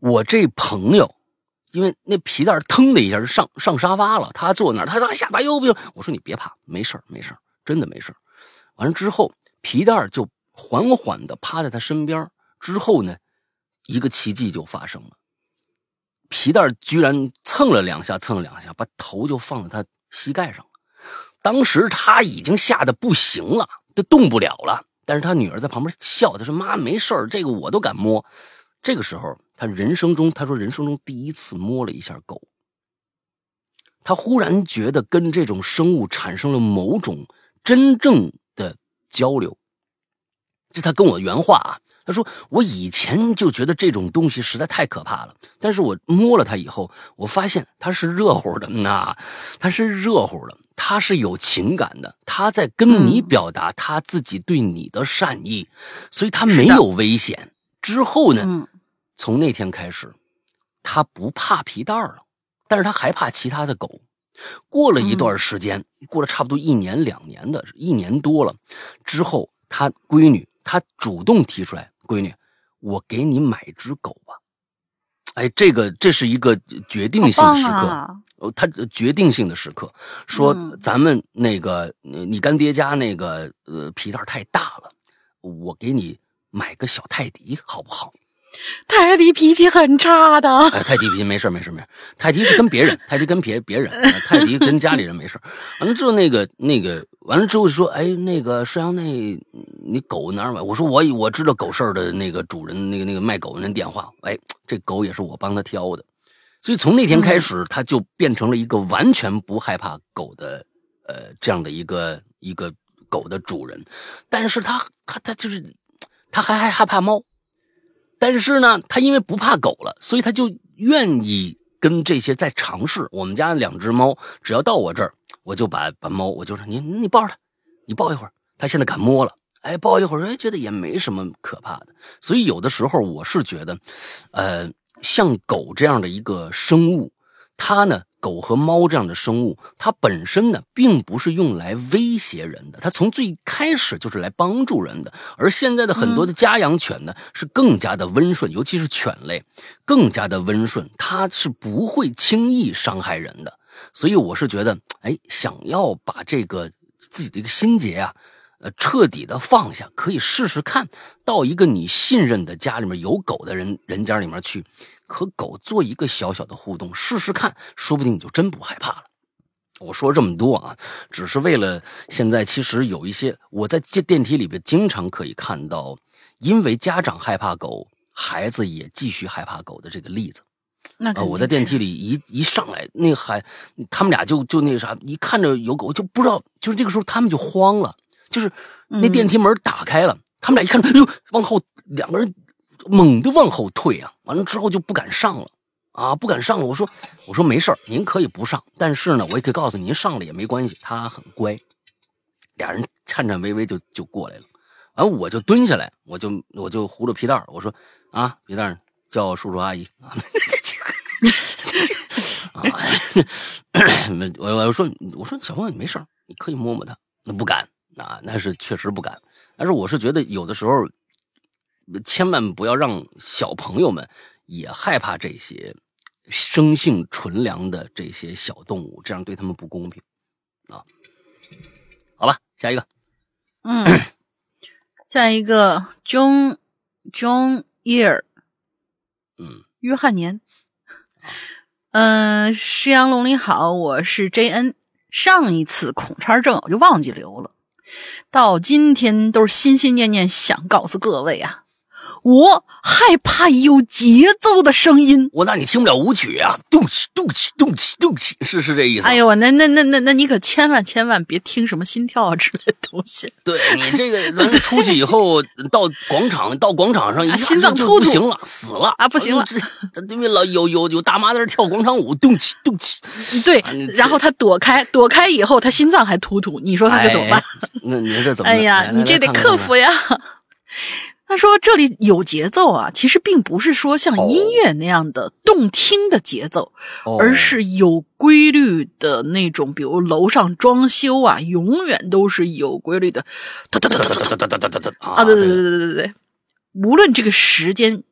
我这朋友。因为那皮蛋腾的一下就上上沙发了，他坐那儿，他他下巴又不行。我说你别怕，没事没事真的没事完了之后，皮蛋就缓缓的趴在他身边。之后呢，一个奇迹就发生了，皮蛋居然蹭了两下，蹭了两下，把头就放在他膝盖上了。当时他已经吓得不行了，都动不了了。但是他女儿在旁边笑，他说：“妈，没事这个我都敢摸。”这个时候。他人生中，他说人生中第一次摸了一下狗，他忽然觉得跟这种生物产生了某种真正的交流。这他跟我原话啊，他说我以前就觉得这种东西实在太可怕了，但是我摸了它以后，我发现它是热乎的，那它是热乎的，它是有情感的，它在跟你表达它自己对你的善意，所以它没有危险。之后呢？从那天开始，他不怕皮蛋了，但是他还怕其他的狗。过了一段时间，过了差不多一年两年的，一年多了之后，他闺女他主动提出来：“闺女，我给你买只狗吧。”哎，这个这是一个决定性时刻，呃，他决定性的时刻，说咱们那个你干爹家那个呃皮蛋太大了，我给你买个小泰迪好不好？泰迪脾气很差的。哎，泰迪脾气没事没事没事。泰迪是跟别人，泰迪跟别别人，泰迪跟家里人没事完了之后，那个那个完了之后说：“哎，那个摄阳，那你狗哪儿买？”我说：“我我知道狗市的那个主人，那个那个卖狗的那电话。哎，这狗也是我帮他挑的。所以从那天开始，他就变成了一个完全不害怕狗的，呃，这样的一个一个狗的主人。但是他他他就是他还还害怕猫。”但是呢，他因为不怕狗了，所以他就愿意跟这些在尝试。我们家两只猫，只要到我这儿，我就把把猫，我就说你你抱着它，你抱一会儿。它现在敢摸了，哎，抱一会儿，哎，觉得也没什么可怕的。所以有的时候我是觉得，呃，像狗这样的一个生物，它呢。狗和猫这样的生物，它本身呢，并不是用来威胁人的，它从最开始就是来帮助人的。而现在的很多的家养犬呢，是更加的温顺，尤其是犬类，更加的温顺，它是不会轻易伤害人的。所以我是觉得，哎，想要把这个自己的一个心结啊，呃，彻底的放下，可以试试看到一个你信任的家里面有狗的人人家里面去。和狗做一个小小的互动，试试看，说不定你就真不害怕了。我说这么多啊，只是为了现在其实有一些我在电电梯里边经常可以看到，因为家长害怕狗，孩子也继续害怕狗的这个例子。那呃，我在电梯里一一上来，那个孩他们俩就就那个啥，一看着有狗就不知道，就是这个时候他们就慌了，就是那电梯门打开了，他们俩一看，哎呦，往后两个人猛地往后退啊，完了之后就不敢上了。啊，不敢上了。我说，我说没事您可以不上，但是呢，我也可以告诉您，上了也没关系，他很乖。俩人颤颤巍巍就就过来了，完我就蹲下来，我就我就糊着皮带我说啊，皮蛋叫叔叔阿姨啊。啊，我我说我说小朋友你没事你可以摸摸他，那不敢啊，那是确实不敢。但是我是觉得有的时候，千万不要让小朋友们也害怕这些生性纯良的这些小动物，这样对他们不公平啊。好吧，下一个，嗯，下一个 John John Year，嗯，约翰年。嗯，石阳龙你好，我是 JN。上一次孔叉症我就忘记留了，到今天都是心心念念想告诉各位啊。我害怕有节奏的声音，我那你听不了舞曲啊，动起动起动起动起，是是这意思。哎呦，那那那那那你可千万千万别听什么心跳啊之类的东西。对你这个人出去以后到广场到广场上一心脏突突不行了，死了啊，不行了，因为老有有有大妈在那跳广场舞，动起动起。对，然后他躲开躲开以后，他心脏还突突，你说他可怎么办？那你这怎么？哎呀，你这得克服呀。他说：“这里有节奏啊，其实并不是说像音乐那样的动听的节奏，而是有规律的那种。比如楼上装修啊，永远都是有规律的，哒哒哒哒哒哒哒哒哒哒啊！对对对对对对对，无论这个时间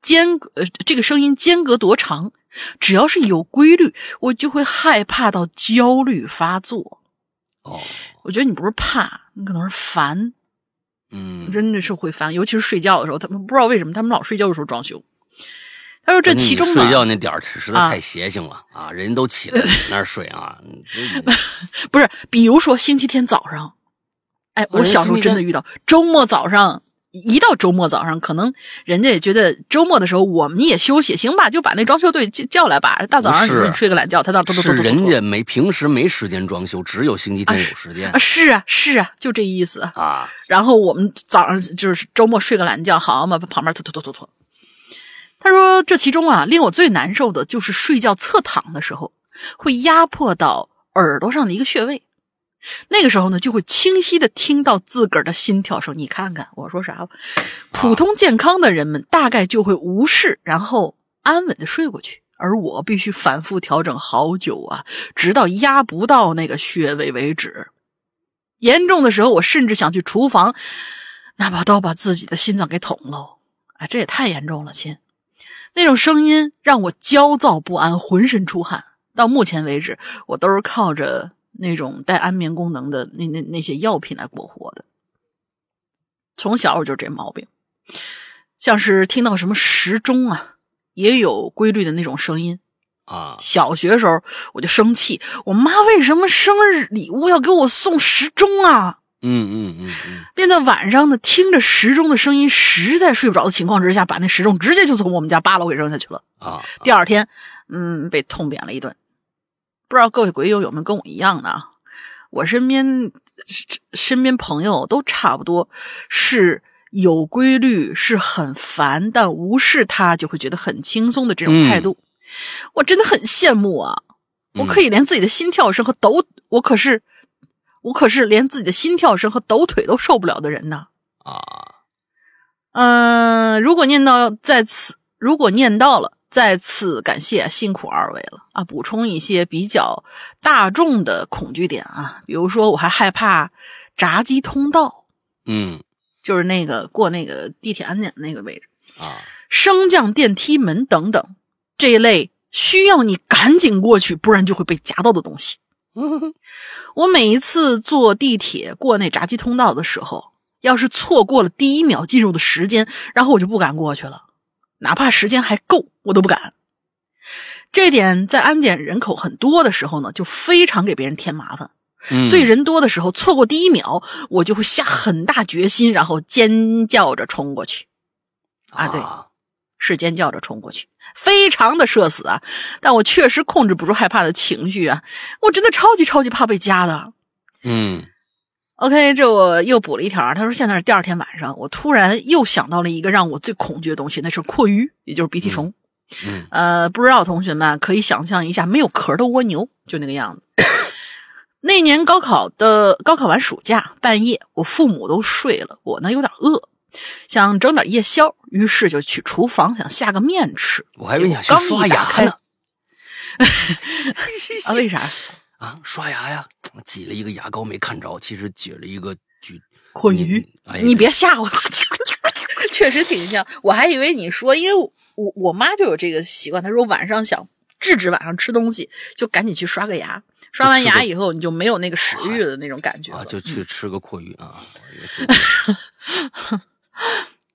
间隔，呃，这个声音间隔多长，只要是有规律，我就会害怕到焦虑发作。哦，我觉得你不是怕，你可能是烦。”嗯，真的是会烦，尤其是睡觉的时候，他们不知道为什么，他们老睡觉的时候装修。他说这其中睡觉那点儿实在太邪性了啊！人都起来了，那儿睡啊？不是，比如说星期天早上，哎，我小时候真的遇到周末早上。一到周末早上，可能人家也觉得周末的时候我们也休息，行吧，就把那装修队叫叫来吧。大早上你睡个懒觉，他那都都是人家没平时没时间装修，只有星期天有时间啊。是啊，是啊，就这意思啊。然后我们早上就是周末睡个懒觉，好嘛，旁边拖拖拖拖拖。他说这其中啊，令我最难受的就是睡觉侧躺的时候，会压迫到耳朵上的一个穴位。那个时候呢，就会清晰的听到自个儿的心跳声。你看看我说啥吧？普通健康的人们大概就会无视，然后安稳的睡过去。而我必须反复调整好久啊，直到压不到那个穴位为止。严重的时候，我甚至想去厨房拿把刀把自己的心脏给捅喽！哎，这也太严重了，亲。那种声音让我焦躁不安，浑身出汗。到目前为止，我都是靠着。那种带安眠功能的那那那些药品来过活的，从小我就这毛病，像是听到什么时钟啊，也有规律的那种声音啊。小学时候我就生气，我妈为什么生日礼物要给我送时钟啊？嗯嗯嗯嗯。便在晚上呢，听着时钟的声音，实在睡不着的情况之下，把那时钟直接就从我们家八楼给扔下去了啊。第二天，嗯，被痛扁了一顿。不知道各位鬼友有没有跟我一样的？我身边身边朋友都差不多是有规律，是很烦，但无视他就会觉得很轻松的这种态度。我真的很羡慕啊！我可以连自己的心跳声和抖，我可是我可是连自己的心跳声和抖腿都受不了的人呢。啊，嗯，如果念到在此，如果念到了。再次感谢辛苦二位了啊！补充一些比较大众的恐惧点啊，比如说我还害怕闸机通道，嗯，就是那个过那个地铁安检那个位置啊，升降电梯门等等这一类需要你赶紧过去，不然就会被夹到的东西。我每一次坐地铁过那闸机通道的时候，要是错过了第一秒进入的时间，然后我就不敢过去了。哪怕时间还够，我都不敢。这点在安检人口很多的时候呢，就非常给别人添麻烦。嗯所以人多的时候，错过第一秒，我就会下很大决心，然后尖叫着冲过去。啊对是尖叫着冲过去，非常的社死啊！但我确实控制不住害怕的情绪啊！我真的超级超级怕被夹的。嗯 OK，这我又补了一条，他说现在是第二天晚上，我突然又想到了一个让我最恐惧的东西，那是蛞蝓，也就是鼻涕虫。嗯呃，不知道同学们可以想象一下没有壳的蜗牛，就那个样子。那年高考的高考完暑假，半夜我父母都睡了，我呢有点饿，想整点夜宵，于是就去厨房想下个面吃。我还以为你想去刷牙开呢 啊？为啥？啊，刷牙呀，挤了一个牙膏没看着，其实挤了一个举蛞你蝓，哎你别吓我，确实挺像。我还以为你说，因为我我我妈就有这个习惯，她说晚上想制止晚上吃东西，就赶紧去刷个牙。刷完牙以后，你就没有那个食欲的那种感觉。啊，就去吃个阔鱼啊。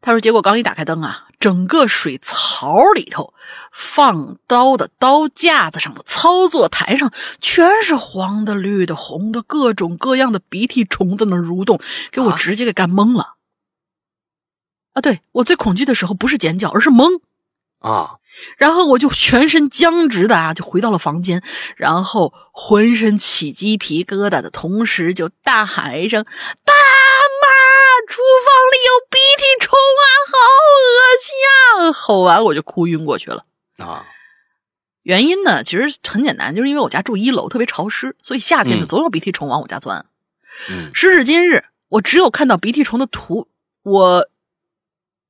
他说，结果刚一打开灯啊，整个水槽里头、放刀的刀架子上的操作台上，全是黄的、绿的、红的，各种各样的鼻涕虫在那蠕动，给我啊直接给干懵了。啊，对我最恐惧的时候不是尖叫，而是懵。啊，然后我就全身僵直的啊，就回到了房间，然后浑身起鸡皮疙瘩的同时，就大喊一声：“爸妈，厨房里有鼻涕虫啊，好恶心啊！”吼完我就哭晕过去了。啊，原因呢，其实很简单，就是因为我家住一楼，特别潮湿，所以夏天呢嗯总有鼻涕虫往我家钻。嗯时至今日，我只有看到鼻涕虫的图，我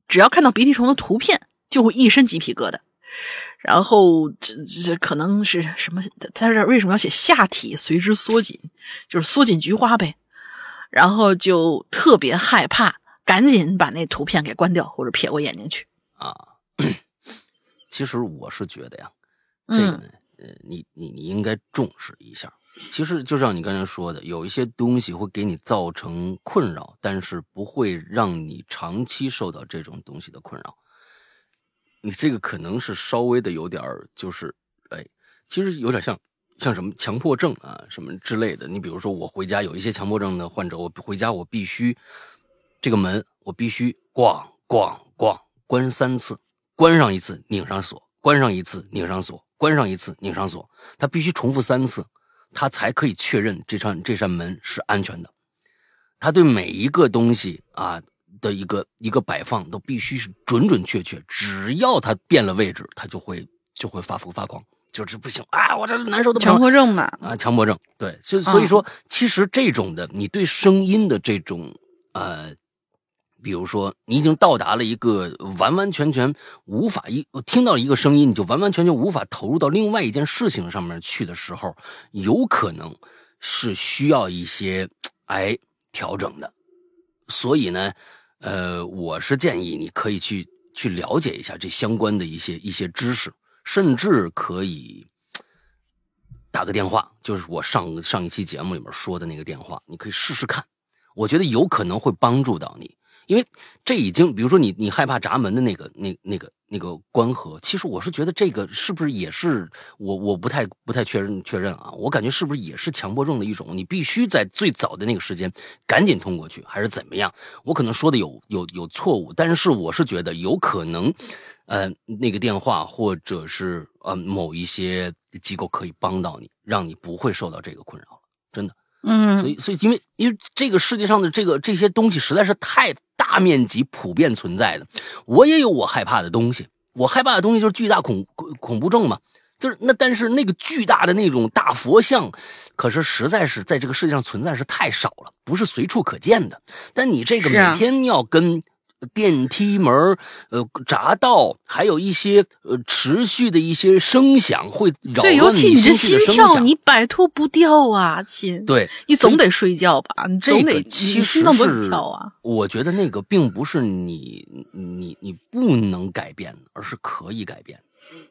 只要看到鼻涕虫的图片，就会一身鸡皮疙瘩。然后这这可能是什么？他他这为什么要写下体随之缩紧？就是缩紧菊花呗。然后就特别害怕，赶紧把那图片给关掉或者撇过眼睛去。啊，其实我是觉得呀，这个嗯呢，呃，你你你应该重视一下。其实就像你刚才说的，有一些东西会给你造成困扰，但是不会让你长期受到这种东西的困扰。你这个可能是稍微的有点儿，就是，哎，其实有点像像什么强迫症啊，什么之类的。你比如说，我回家有一些强迫症的患者，我回家我必须这个门我必须咣咣咣关三次，关上一次拧上锁，关上一次拧上锁，关上一次拧上锁，他必须重复三次，他才可以确认这扇这扇门是安全的。他对每一个东西啊的一个一个摆放都必须是准准确确，只要他变了位置，他就会就会发疯发狂，就是不行。啊！我这难受的强迫症嘛，啊，强迫症，对，所以所以说，其实这种的，你对声音的这种呃，比如说你已经到达了一个完完全全无法一听到一个声音，你就完完全全无法投入到另外一件事情上面去的时候，有可能是需要一些哎调整的。所以呢，呃，我是建议你可以去去了解一下这相关的一些一些知识，甚至可以打个电话，就是我上上一期节目里面说的那个电话，你可以试试看，我觉得有可能会帮助到你，因为这已经，比如说你你害怕闸门的那个那那个那个关合，其实我是觉得这个是不是也是我我不太不太确认确认啊，我感觉是不是也是强迫症的一种，你必须在最早的那个时间赶紧通过去，还是怎么样？我可能说的有有有错误，但是我是觉得有可能。呃，那个电话或者是呃某一些机构可以帮到你，让你不会受到这个困扰了，真的。嗯，所以，所以因为因为这个世界上的这个这些东西实在是太大面积普遍存在的，我也有我害怕的东西，我害怕的东西就是巨大恐恐恐怖症嘛，就是那但是那个巨大的那种大佛像，可是实在是在这个世界上存在是太少了，不是随处可见的。但你这个每天要跟电梯门、呃闸道，还有一些呃持续的一些声响，会扰对，尤乱其你这心跳。你摆脱不掉啊，亲。对，你总得睡觉吧？你这总得，你心脏不跳啊。我觉得那个并不是你你你不能改变，而是可以改变。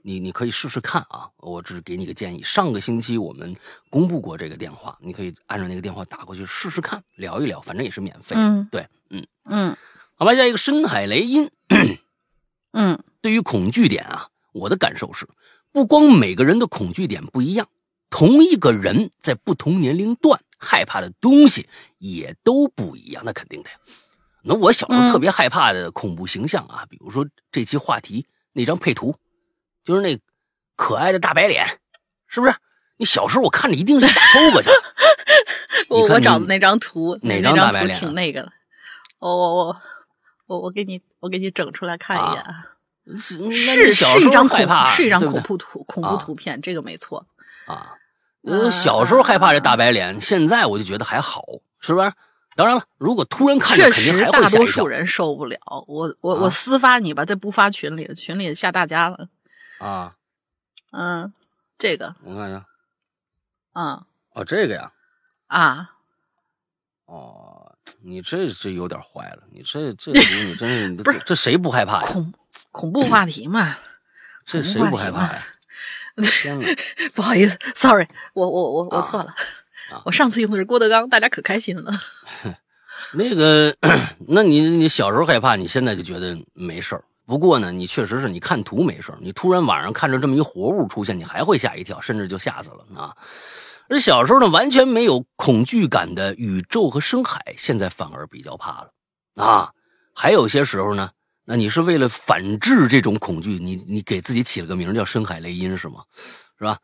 你你可以试试看啊，我只是给你个建议。上个星期我们公布过这个电话，你可以按照那个电话打过去试试看，聊一聊，反正也是免费。嗯对，嗯，嗯好吧，下一个深海雷音。嗯对于恐惧点啊，我的感受是，不光每个人的恐惧点不一样，同一个人在不同年龄段害怕的东西也都不一样，那肯定的呀。那我小时候特别害怕的恐怖形象啊，比如说这期话题那张配图，就是那可爱的大白脸，是不是？你小时候我看着一定是想抽过去。我我找的那张图，哪张大白脸？挺那个的。我我我我我给你我给你整出来看一眼啊。是是是一张恐是一张恐怖图恐怖图片，这个没错啊。呃，小时候害怕这大白脸，现在我就觉得还好，是不是？当然了，如果突然看见，确实大多数人受不了。我我我私发你吧，再不发群里，群里吓大家了。啊，嗯，这个我看一下。嗯，哦，这个呀。啊。哦，你这这有点坏了，你这这 你真是不是这谁不害怕呀？恐恐怖话题嘛，这谁不害怕呀？天不好意思，sorry，我我我我错了，我上次用的是郭德纲，大家可开心了。那个，那你你小时候害怕，你现在就觉得没事儿。不过呢，你确实是你看图没事儿，你突然晚上看着这么一活物出现，你还会吓一跳，甚至就吓死了啊。而小时候呢，完全没有恐惧感的宇宙和深海，现在反而比较怕了啊。还有些时候呢，那你是为了反制这种恐惧，你你给自己起了个名叫深海雷音是吗？是吧？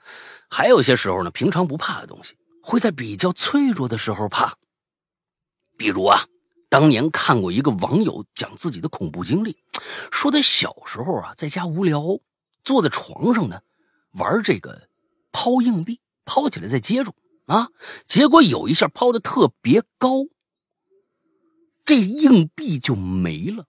还有些时候呢，平常不怕的东西，会在比较脆弱的时候怕。比如啊，当年看过一个网友讲自己的恐怖经历，说他小时候啊，在家无聊，坐在床上呢，玩这个抛硬币。抛起来再接住啊！结果有一下抛的特别高，这硬币就没了。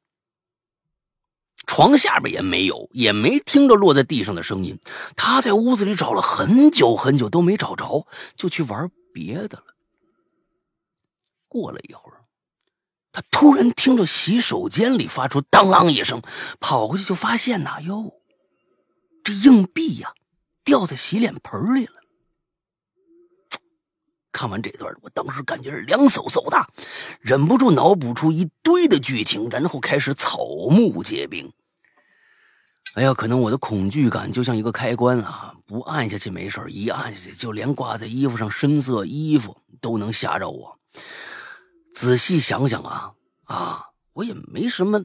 床下边也没有，也没听着落在地上的声音。他在屋子里找了很久很久都没找着，就去玩别的了。过了一会儿，他突然听着洗手间里发出当啷一声，跑过去就发现呐，哟，这硬币呀掉在洗脸盆里了。看完这段，我当时感觉是凉飕飕的，忍不住脑补出一堆的剧情，然后开始草木皆兵。哎呀，可能我的恐惧感就像一个开关啊，不按下去没事一按下去，就连挂在衣服上深色衣服都能吓着我。仔细想想啊啊，我也没什么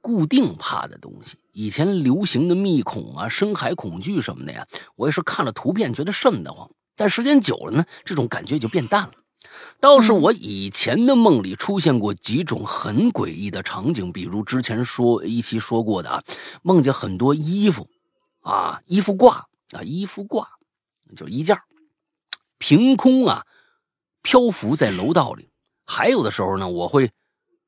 固定怕的东西。以前流行的密恐啊、深海恐惧什么的呀，我也是看了图片觉得瘆得慌。但时间久了呢，这种感觉就变淡了。倒是我以前的梦里出现过几种很诡异的场景，比如之前说一期说过的啊，梦见很多衣服，啊，衣服挂啊，衣服挂，就衣架，凭空啊漂浮在楼道里。还有的时候呢，我会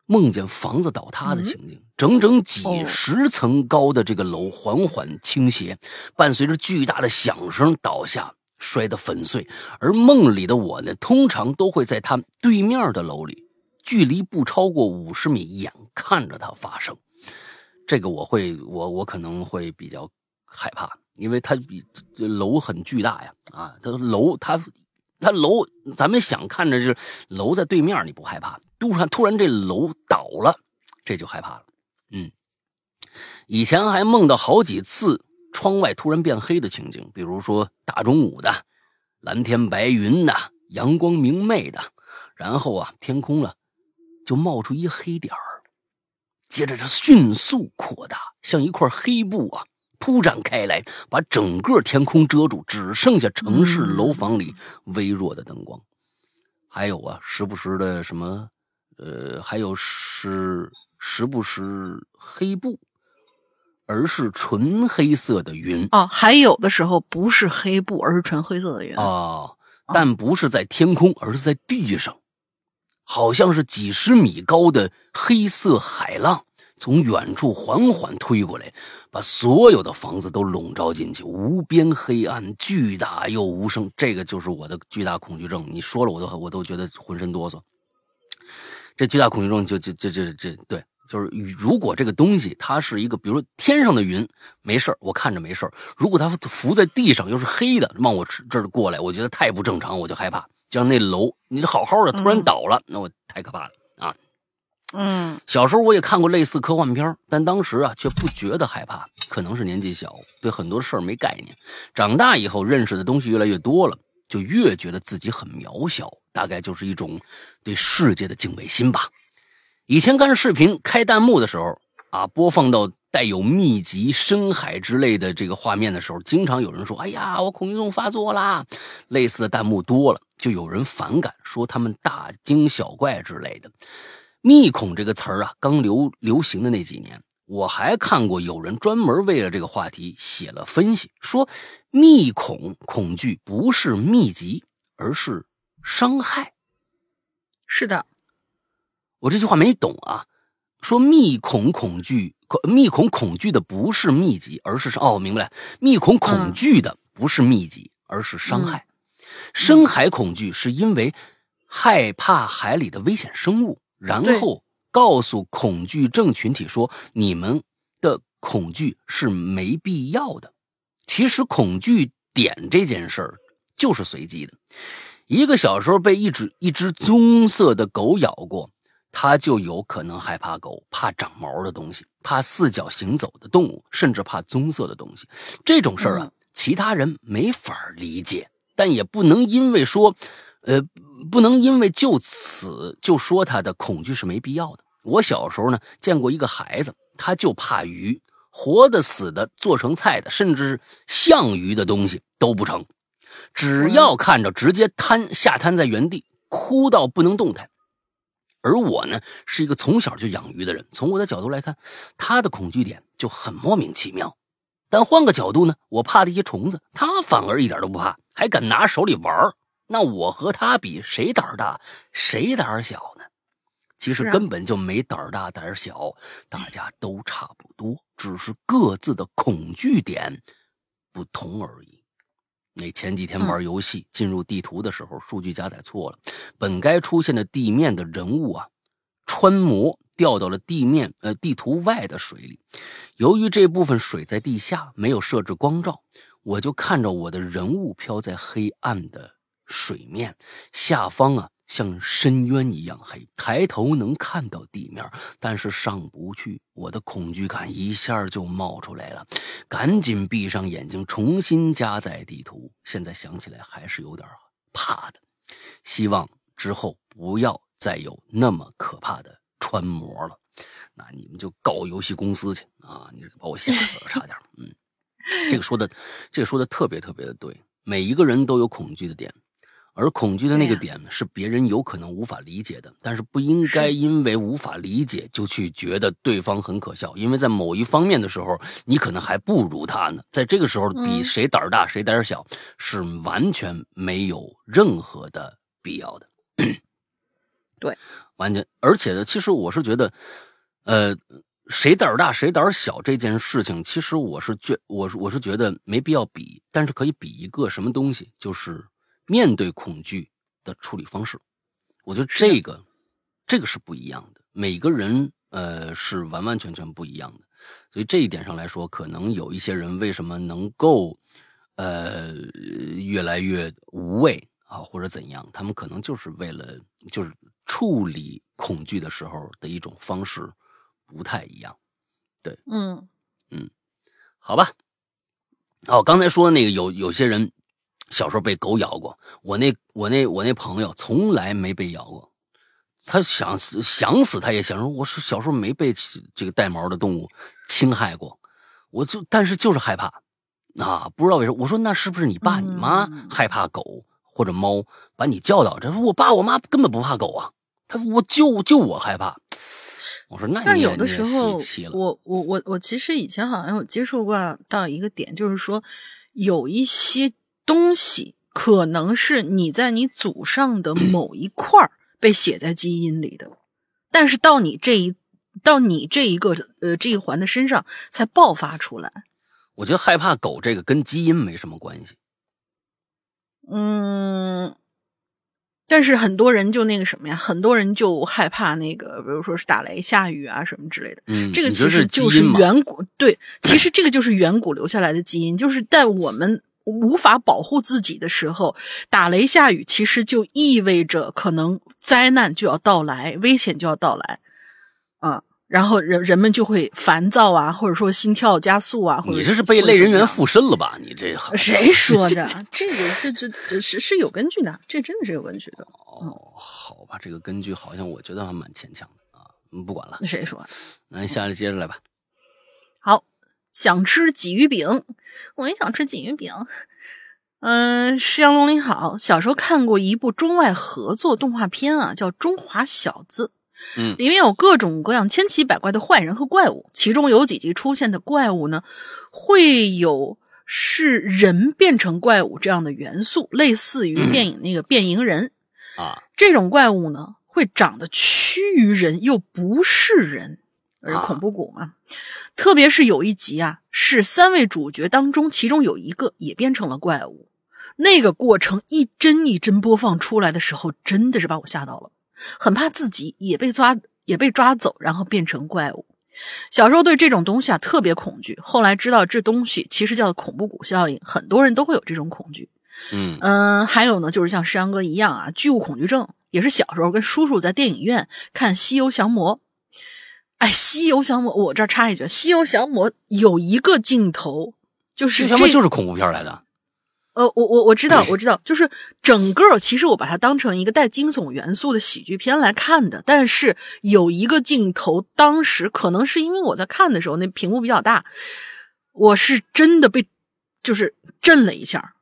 梦见房子倒塌的情景，整整几十层高的这个楼缓缓倾斜，伴随着巨大的响声倒下。摔得粉碎，而梦里的我呢，通常都会在他对面的楼里，距离不超过五十米，眼看着它发生。这个我会，我我可能会比较害怕，因为它比这楼很巨大呀。啊，它楼，它它楼，咱们想看着就是楼在对面，你不害怕。突然突然这楼倒了，这就害怕了。嗯，以前还梦到好几次。窗外突然变黑的情景，比如说大中午的，蓝天白云的，阳光明媚的，然后啊，天空了就冒出一黑点儿，接着就迅速扩大，像一块黑布啊铺展开来，把整个天空遮住，只剩下城市楼房里微弱的灯光。还有啊，时不时的什么，呃，还有是时不时黑布。而是纯黑色的云哦，还有的时候不是黑布，而是纯黑色的云啊，但不是在天空，而是在地上，好像是几十米高的黑色海浪从远处缓缓推过来，把所有的房子都笼罩进去，无边黑暗，巨大又无声。这个就是我的巨大恐惧症，你说了我都我都觉得浑身哆嗦。这巨大恐惧症就就就就这对。就是如果这个东西它是一个，比如说天上的云，没事我看着没事如果它浮在地上又是黑的，往我这儿过来，我觉得太不正常，我就害怕。就像那楼，你好好的突然倒了，那我太可怕了啊！嗯小时候我也看过类似科幻片，但当时啊却不觉得害怕，可能是年纪小，对很多事儿没概念。长大以后认识的东西越来越多了，就越觉得自己很渺小，大概就是一种对世界的敬畏心吧。以前看视频开弹幕的时候啊，播放到带有密集、深海之类的这个画面的时候，经常有人说：“哎呀，我恐惧症发作啦！”类似的弹幕多了，就有人反感，说他们大惊小怪之类的。密恐这个词儿啊，刚流流行的那几年，我还看过有人专门为了这个话题写了分析，说密恐恐惧不是密集，而是伤害。是的，我这句话没懂啊，说密恐恐惧，密恐恐惧的不是密集，而是哦，明白了，密恐恐惧的不是密集，而是伤害。深海恐惧是因为害怕海里的危险生物，然后告诉恐惧症群体说你们的恐惧是没必要的。其实恐惧点这件事儿就是随机的。一个小时候被一只一只棕色的狗咬过，他就有可能害怕狗，怕长毛的东西，怕四脚行走的动物，甚至怕棕色的东西。这种事儿啊，其他人没法理解，但也不能因为说，呃，不能因为就此就说他的恐惧是没必要的。我小时候呢，见过一个孩子，他就怕鱼，活的、死的、做成菜的，甚至像鱼的东西都不成。只要看着，直接瘫下瘫在原地，哭到不能动弹。而我呢，是一个从小就养鱼的人，从我的角度来看，他的恐惧点就很莫名其妙。但换个角度呢，我怕的一些虫子，他反而一点都不怕，还敢拿手里玩那我和他比，谁胆大，谁胆小呢？其实根本就没胆大胆小，大家都差不多，只是各自的恐惧点不同而已。那前几天玩游戏进入地图的时候，数据加载错了，本该出现的地面的人物啊，穿模掉到了地面呃地图外的水里。由于这部分水在地下，没有设置光照，我就看着我的人物飘在黑暗的水面下方啊。像深渊一样黑，抬头能看到地面，但是上不去。我的恐惧感一下就冒出来了，赶紧闭上眼睛，重新加载地图。现在想起来还是有点怕的，希望之后不要再有那么可怕的穿模了。那你们就告游戏公司去啊！你把我吓死了，差点。嗯，这个说的，这个说的特别特别的对，每一个人都有恐惧的点。而恐惧的那个点是别人有可能无法理解的，但是不应该因为无法理解就去觉得对方很可笑，因为在某一方面的时候，你可能还不如他呢。在这个时候，比谁胆儿大谁胆儿小是完全没有任何的必要的。对，完全。而且呢，其实我是觉得，呃，谁胆儿大谁胆儿小这件事情，其实我是觉，我是我是觉得没必要比，但是可以比一个什么东西，就是。面对恐惧的处理方式，我觉得这个，这个是不一样的。每个人呃是完完全全不一样的，所以这一点上来说，可能有一些人为什么能够呃越来越无畏啊，或者怎样，他们可能就是为了就是处理恐惧的时候的一种方式不太一样。对，嗯嗯，好吧。哦，刚才说那个有有些人。小时候被狗咬过，我那我那我那朋友从来没被咬过，他想死想死他也想说，我是小时候没被这个带毛的动物侵害过，我就但是就是害怕，啊，不知道为什么。我说那是不是你爸你妈害怕狗或者猫把你教导？他说我爸我妈根本不怕狗啊，他说我就就我害怕。我说那但有的时候我我我我其实以前好像有接触过到一个点，就是说有一些。东西可能是你在你祖上的某一块儿被写在基因里的，但是到你这一到你这一个呃这一环的身上才爆发出来。我觉得害怕狗这个跟基因没什么关系。嗯，但是很多人就那个什么呀，很多人就害怕那个，比如说是打雷下雨啊什么之类的。嗯，这个其实就是远古对，其实这个就是远古留下来的基因，就是在我们。无法保护自己的时候，打雷下雨，其实就意味着可能灾难就要到来，危险就要到来。啊然后人人们就会烦躁啊，或者说心跳加速啊。或者你这是被类人猿附身了吧？你这谁说的？这个这这这是是有根据的，这真的是有根据的。哦，好吧，这个根据好像我觉得还蛮牵强的啊。嗯，不管了。那谁说的？那下来接着来吧。好，想吃鲫鱼饼，我也想吃鲫鱼饼。嗯，石阳龙你好，小时候看过一部中外合作动画片啊，叫《中华小子》。嗯，里面有各种各样千奇百怪的坏人和怪物，其中有几集出现的怪物呢，会有是人变成怪物这样的元素，类似于电影那个变形人啊。这种怪物呢，会长得趋于人又不是人，而恐怖谷嘛。特别是有一集啊，是三位主角当中其中有一个也变成了怪物。那个过程一帧一帧播放出来的时候，真的是把我吓到了，很怕自己也被抓，也被抓走，然后变成怪物。小时候对这种东西啊特别恐惧，后来知道这东西其实叫恐怖谷效应，很多人都会有这种恐惧。嗯嗯，还有呢，就是像山哥一样啊，巨物恐惧症，也是小时候跟叔叔在电影院看《西游降魔》。哎，《西游降魔》，我这儿插一句，《西游降魔》有一个镜头，就是这就是恐怖片来的。呃，我我我知道，我知道，就是整个其实我把它当成一个带惊悚元素的喜剧片来看的。但是有一个镜头，当时可能是因为我在看的时候那屏幕比较大，我是真的被就是震了一下。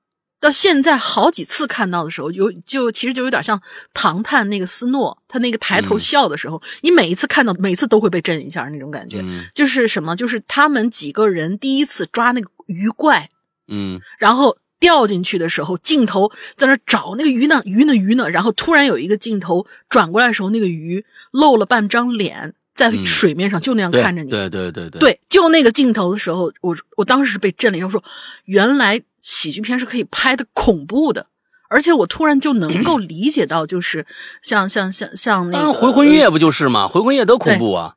到现在好几次看到的时候，有就其实就有点像唐探那个斯诺，他那个抬头笑的时候，你每一次看到，每次都会被震一下那种感觉。就是什么？就是他们几个人第一次抓那个鱼怪，嗯，然后。掉进去的时候，镜头在那找那个鱼呢，鱼呢，鱼呢。然后突然有一个镜头转过来的时候，那个鱼露了半张脸在水面上，就那样看着你。对对对对，对，就那个镜头的时候，我我当时被震了一下，说原来喜剧片是可以拍的恐怖的，而且我突然就能够理解到，就是 像像像像那个《回魂夜》不就是吗？《回魂夜》多恐怖啊！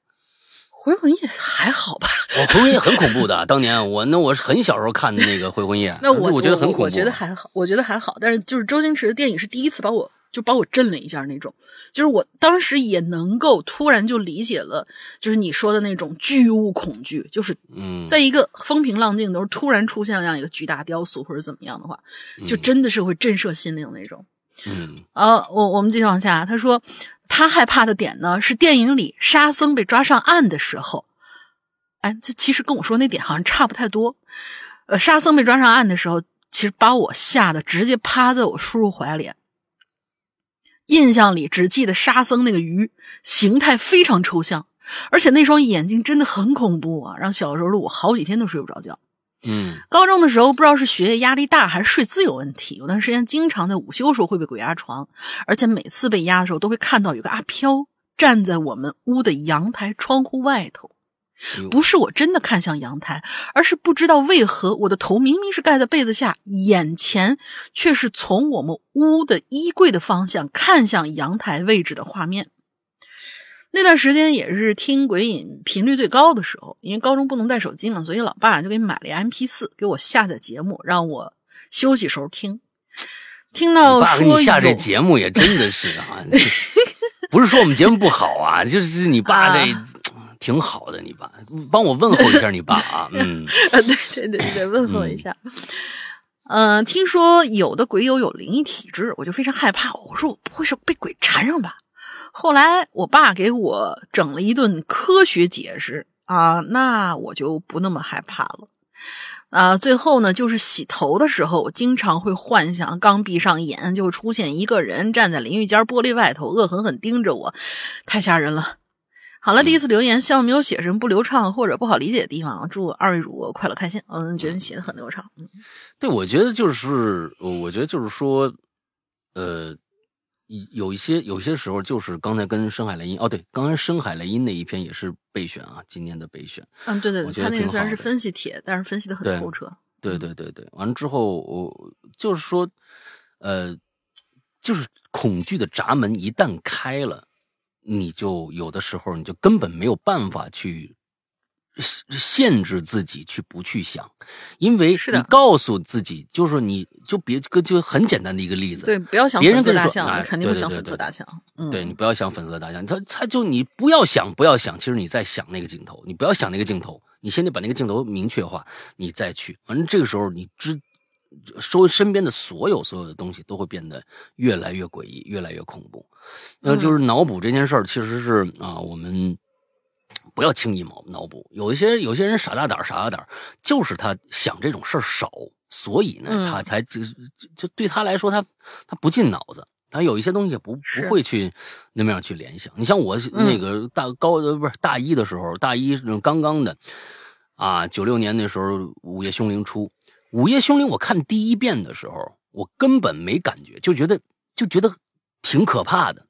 回魂夜还好吧？我回魂夜很恐怖的，当年我那我是很小时候看的那个回魂夜，那我我觉得很恐怖。我觉得还好，我觉得还好。但是就是周星驰的电影是第一次把我就把我震了一下那种，就是我当时也能够突然就理解了，就是你说的那种巨物恐惧，就是嗯，在一个风平浪静的时候突然出现了这样一个巨大雕塑或者怎么样的话，就真的是会震慑心灵那种。嗯，呃，我我们继续往下，他说他害怕的点呢是电影里沙僧被抓上岸的时候。哎，这其实跟我说那点好像差不太多。呃，沙僧被抓上岸的时候，其实把我吓得直接趴在我叔叔怀里。印象里只记得沙僧那个鱼形态非常抽象，而且那双眼睛真的很恐怖啊，让小时候的我好几天都睡不着觉。嗯，高中的时候不知道是学业压力大还是睡姿有问题，有段时间经常在午休时候会被鬼压床，而且每次被压的时候都会看到有个阿飘站在我们屋的阳台窗户外头。不是我真的看向阳台，而是不知道为何我的头明明是盖在被子下，眼前却是从我们屋的衣柜的方向看向阳台位置的画面。那段时间也是听鬼影频率最高的时候，因为高中不能带手机嘛，所以老爸就给买了 M P 四，给我下载节目，让我休息时候听。听到说你下这节目也真的是啊，不是说我们节目不好啊，就是你爸这。挺好的，你爸帮我问候一下你爸啊，嗯，啊，对对对对，问候一下。嗯，听说有的鬼友有灵异体质，我就非常害怕。我说我不会是被鬼缠上吧？后来我爸给我整了一顿科学解释啊，那我就不那么害怕了。啊，最后呢，就是洗头的时候，我经常会幻想，刚闭上眼就出现一个人站在淋浴间玻璃外头，恶狠狠盯着我，太吓人了。好了，第一次留言，希望没有写什么不流畅或者不好理解的地方。祝二位主播快乐开心。嗯，觉得你写的很流畅。嗯，对，我觉得就是，我觉得就是说，呃，有一些有些时候就是刚才跟深海雷音哦，对，刚才深海雷音那一篇也是备选啊，今年的备选。嗯，对对对，他那个虽然是分析帖，但是分析的很透彻。对对对对，完了之后，我就是说，呃，就是恐惧的闸门一旦开了。你就有的时候，你就根本没有办法去限制自己去不去想，因为你告诉自己，就是你就别就很简单的一个例子，对，不要想别人跟粉色大象，肯定会想粉色大象。嗯，对你不要想粉色大象，他他就你不要想不要想，其实你在想那个镜头，你不要想那个镜头，你先得把那个镜头明确化，你再去，反正这个时候你知周身边的所有所有的东西都会变得越来越诡异，越来越恐怖。那就是脑补这件事儿，其实是啊，我们不要轻易脑脑补。有一些有些人傻大胆傻大胆，就是他想这种事儿少，所以呢，嗯他才就就就对他来说，他他不进脑子。他有一些东西也不不会去那么样去联想。你像我那个大高呃不是大一的时候，大一刚刚的啊，九六年那时候《午夜凶铃》出，《午夜凶铃》我看第一遍的时候，我根本没感觉，就觉得就觉得挺可怕的，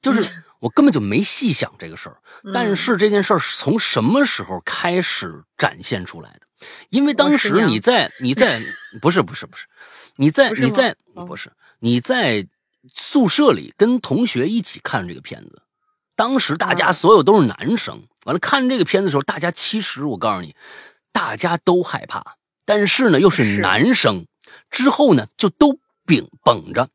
就是我根本就没细想这个事儿。但是这件事儿是从什么时候开始展现出来的？因为当时你在你在 不是不是不是，你在你在哦。不是。你在宿舍里跟同学一起看这个片子，当时大家啊。所有都是男生，完了看这个片子的时候，大家其实我告诉你，大家都害怕，但是呢又是是男生，之后呢就都秉绷着。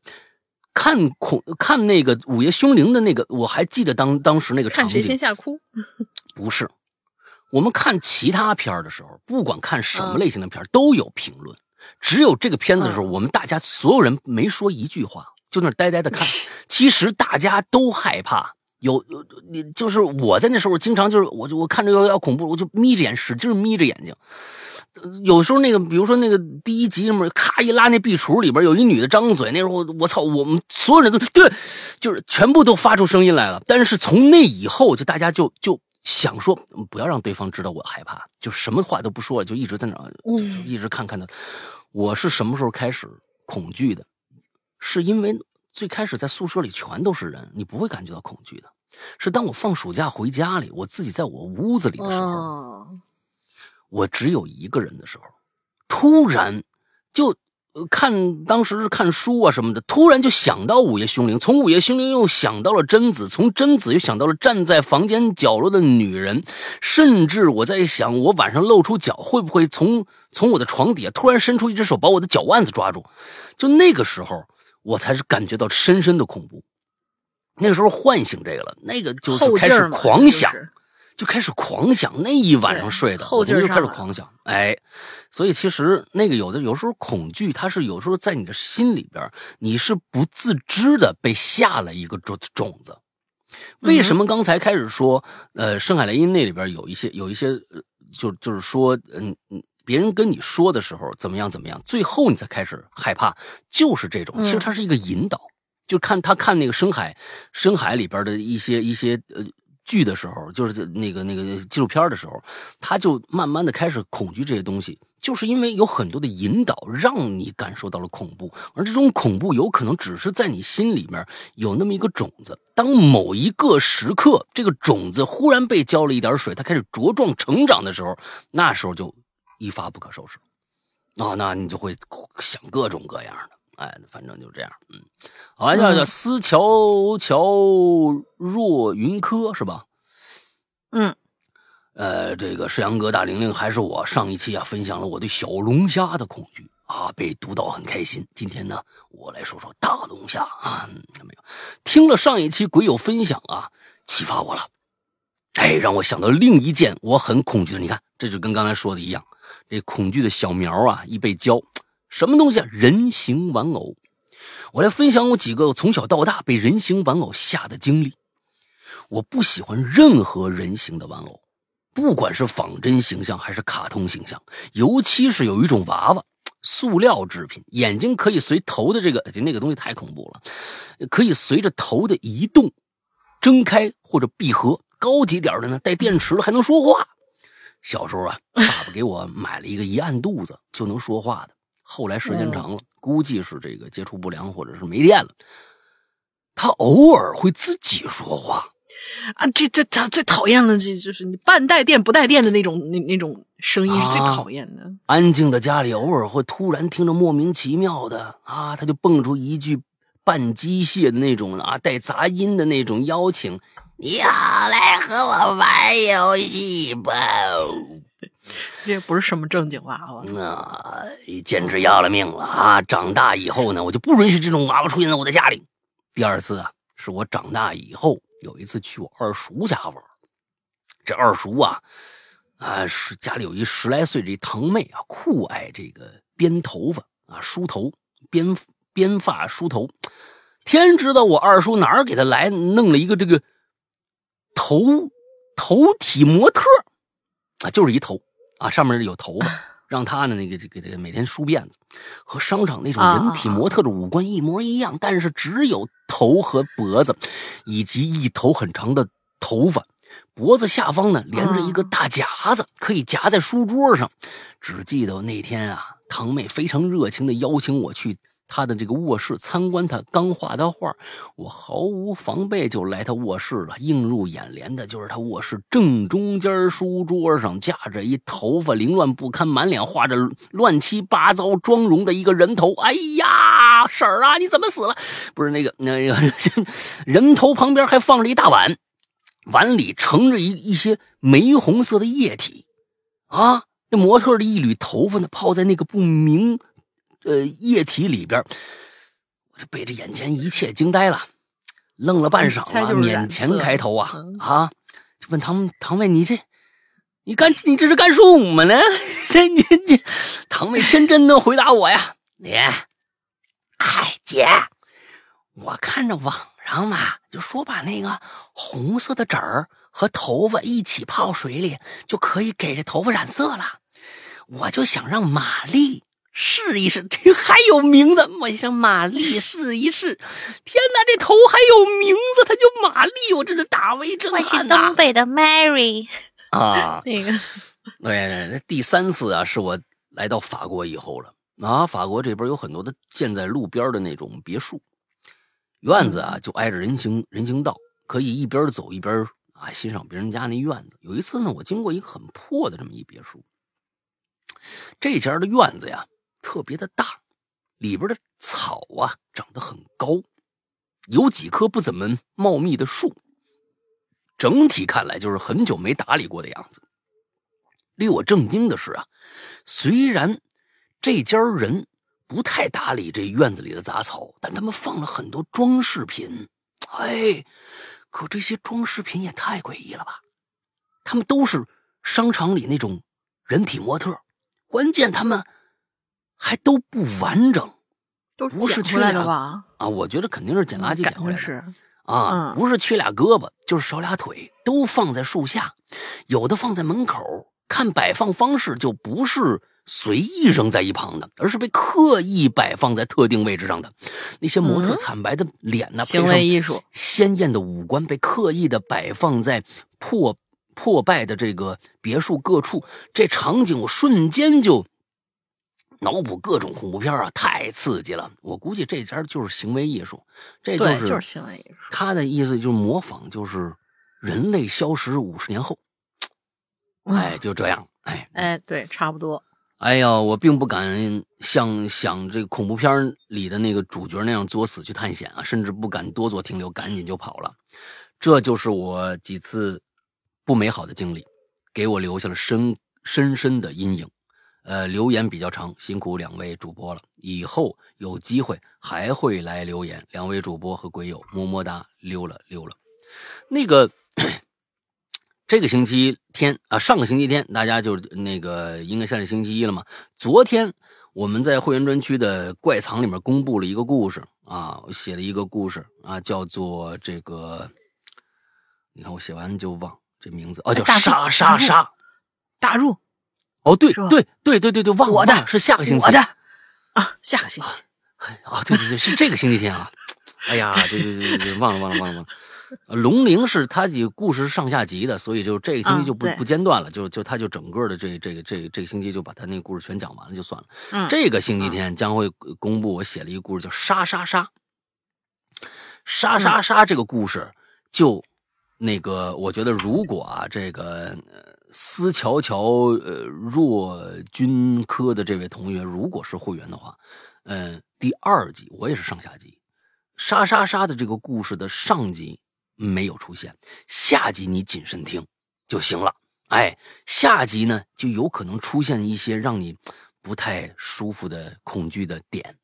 看恐看那个《午夜凶铃》的那个，我还记得当当时那个场景看谁，先吓哭。不是，我们看其他片儿的时候，不管看什么嗯类型的片儿，都有评论。只有这个片子的时候，嗯我们大家所有人没说一句话，就那呆呆的看。其实大家都害怕。有有你就是我在那时候经常就是我就我看着要要恐怖，我就眯着眼使劲眯着眼睛。呃有时候那个，比如说那个第一集里面，咔一拉那壁橱里边有一女的张嘴，那时候我操，我们所有人都对，就是全部都发出声音来了。但是从那以后，就大家就就想说，嗯不要让对方知道我害怕，就什么话都不说了，就一直在那一直看看他。我是什么时候开始恐惧的？是因为最开始在宿舍里全都是人，你不会感觉到恐惧的。是当我放暑假回家里，我自己在我屋子里的时候，哦，我只有一个人的时候，突然就呃看当时是看书啊什么的，突然就想到午夜凶铃，从午夜凶铃又想到了贞子，从贞子又想到了站在房间角落的女人，甚至我在想，我晚上露出脚会不会从从我的床底下突然伸出一只手把我的脚腕子抓住？就那个时候，我才是感觉到深深的恐怖。那个时候唤醒这个了，那个就是开始狂想，就是就开始狂想，那一晚上睡的，后劲就开始狂想，哎，所以其实那个有的有时候恐惧，它是有时候在你的心里边，你是不自知的被下了一个种种子。为什么刚才开始说，呃，《深海雷音》那里边有一些有一些，呃就就是说，嗯嗯，别人跟你说的时候怎么样怎么样，最后你才开始害怕，就是这种。嗯其实它是一个引导，就看他看那个深海深海里边的一些一些呃剧的时候，就是那个那个纪录片的时候，他就慢慢的开始恐惧这些东西，就是因为有很多的引导，让你感受到了恐怖，而这种恐怖有可能只是在你心里面有那么一个种子，当某一个时刻，这个种子忽然被浇了一点水，它开始茁壮成长的时候，那时候就一发不可收拾。啊、那你就会想各种各样的，哎，反正就这样，嗯，好像叫思乔乔若云柯是吧？嗯，呃，这个是杨哥、大玲玲还是我上一期啊分享了我对小龙虾的恐惧啊，被读到很开心。今天呢，我来说说大龙虾啊，嗯没有听了上一期鬼友分享啊，启发我了，哎，让我想到另一件我很恐惧的。你看，这就跟刚才说的一样，这恐惧的小苗啊，一被浇，什么东西啊？人形玩偶。我来分享我几个从小到大被人形玩偶吓的经历。我不喜欢任何人形的玩偶，不管是仿真形象还是卡通形象，尤其是有一种娃娃，塑料制品，眼睛可以随头的这个那个东西太恐怖了，可以随着头的移动睁开或者闭合。高级点的呢，带电池的还能说话。小时候啊，爸爸给我买了一个一按肚子就能说话的。后来时间长了，估计是这个接触不良或者是没电了，他偶尔会自己说话。啊，这这他最讨厌了，这就是你半带电不带电的那种那那种声音是最啊讨厌的。安静的家里，偶尔会突然听着莫名其妙的啊，他就蹦出一句半机械的那种啊，带杂音的那种邀请：“你好，来和我玩游戏吧。这不是什么正经娃娃，那简直要了命了啊！长大以后呢，我就不允许这种娃娃出现在我的家里。第二次啊，是我长大以后有一次去我二叔家玩，这二叔啊，啊是家里有一十来岁这堂妹啊，酷爱这个编头发啊，梳头，编编发梳头。天知道我二叔哪儿给他来弄了一个这个头头体模特啊，就是一头。啊，上面有头发，让他呢那个给他每天梳辫子，和商场那种人体模特的五官一模一样，但是只有头和脖子，以及一头很长的头发，脖子下方呢连着一个大夹子，可以夹在书桌上。只记得那天啊，堂妹非常热情的邀请我去。他的这个卧室参观，他刚画的画，我毫无防备就来他卧室了。映入眼帘的就是他卧室正中间书桌上架着一头发凌乱不堪、满脸画着乱七八糟妆容的一个人头。哎呀，婶儿啊，你怎么死了？不是那个那个人头旁边还放着一大碗，碗里盛着一一些玫红色的液体。啊，那模特的一缕头发呢，泡在那个不明。呃，液体里边，我就被这眼前一切惊呆了，愣了半晌啊，勉强开头啊啊，就问堂堂妹：“你这，你干你这是干什么呢？” 这你你，堂妹天真的回答我呀：“你，哎姐，我看着网上嘛，就说把那个红色的纸儿和头发一起泡水里，就可以给这头发染色了。我就想让玛丽。”试一试，这还有名字？我想玛丽试一试。天哪，这头还有名字，它叫玛丽，我真的大为震撼呐！东北的 Mary 啊，那个，对，第三次啊，是我来到法国以后了啊。法国这边有很多的建在路边的那种别墅，院子啊就挨着人行人行道，可以一边走一边啊欣赏别人家那院子。有一次呢，我经过一个很破的这么一别墅，这家的院子呀。特别的大，里边的草啊长得很高，有几棵不怎么茂密的树。整体看来就是很久没打理过的样子。令我震惊的是啊，虽然这家人不太打理这院子里的杂草，但他们放了很多装饰品。哎，可这些装饰品也太诡异了吧！他们都是商场里那种人体模特，关键他们。还都不完整，不是缺俩吧？啊，我觉得肯定是捡垃圾捡回来的。啊，不是缺俩胳膊，就是少俩腿，都放在树下，有的放在门口。看摆放方式，就不是随意扔在一旁的，而是被刻意摆放在特定位置上的。那些模特惨白的脸呢？行为艺术，鲜艳的五官被刻意的摆放在破破败的这个别墅各处。这场景，我瞬间就。脑补各种恐怖片啊，太刺激了！我估计这家就是行为艺术，这就是就是行为艺术。他的意思就是模仿，就是人类消失五十年后，哎，就这样，哎哎，对，差不多。哎呀，我并不敢像想这个恐怖片里的那个主角那样作死去探险啊，甚至不敢多做停留，赶紧就跑了。这就是我几次不美好的经历，给我留下了深深深的阴影。呃，留言比较长，辛苦两位主播了。以后有机会还会来留言。两位主播和鬼友么么哒，溜了溜了。那个 这个星期天啊，上个星期天大家就那个应该现在星期一了嘛。昨天我们在会员专区的怪藏里面公布了一个故事啊，我写了一个故事啊，叫做这个，你看我写完就忘这名字哦，叫杀杀杀大入。哦，对对对对对对，忘了，是下个星期，我的。啊，下个星期，啊，对对对，是这个星期天啊，哎呀，对对对对对，忘了忘了忘了忘了，龙陵是它的故事是上下集的，所以就这个星期就不不间断了，就就他就整个的这这个这这个星期就把他那个故事全讲完了就算了。嗯，这个星期天将会公布我写了一个故事叫杀杀杀，杀杀杀这个故事就那个我觉得如果啊这个。思乔乔，呃，若君科的这位同学，如果是会员的话，嗯，第二集我也是上下集，沙沙沙的这个故事的上集没有出现，下集你谨慎听就行了。哎，下集呢就有可能出现一些让你不太舒服的恐惧的点，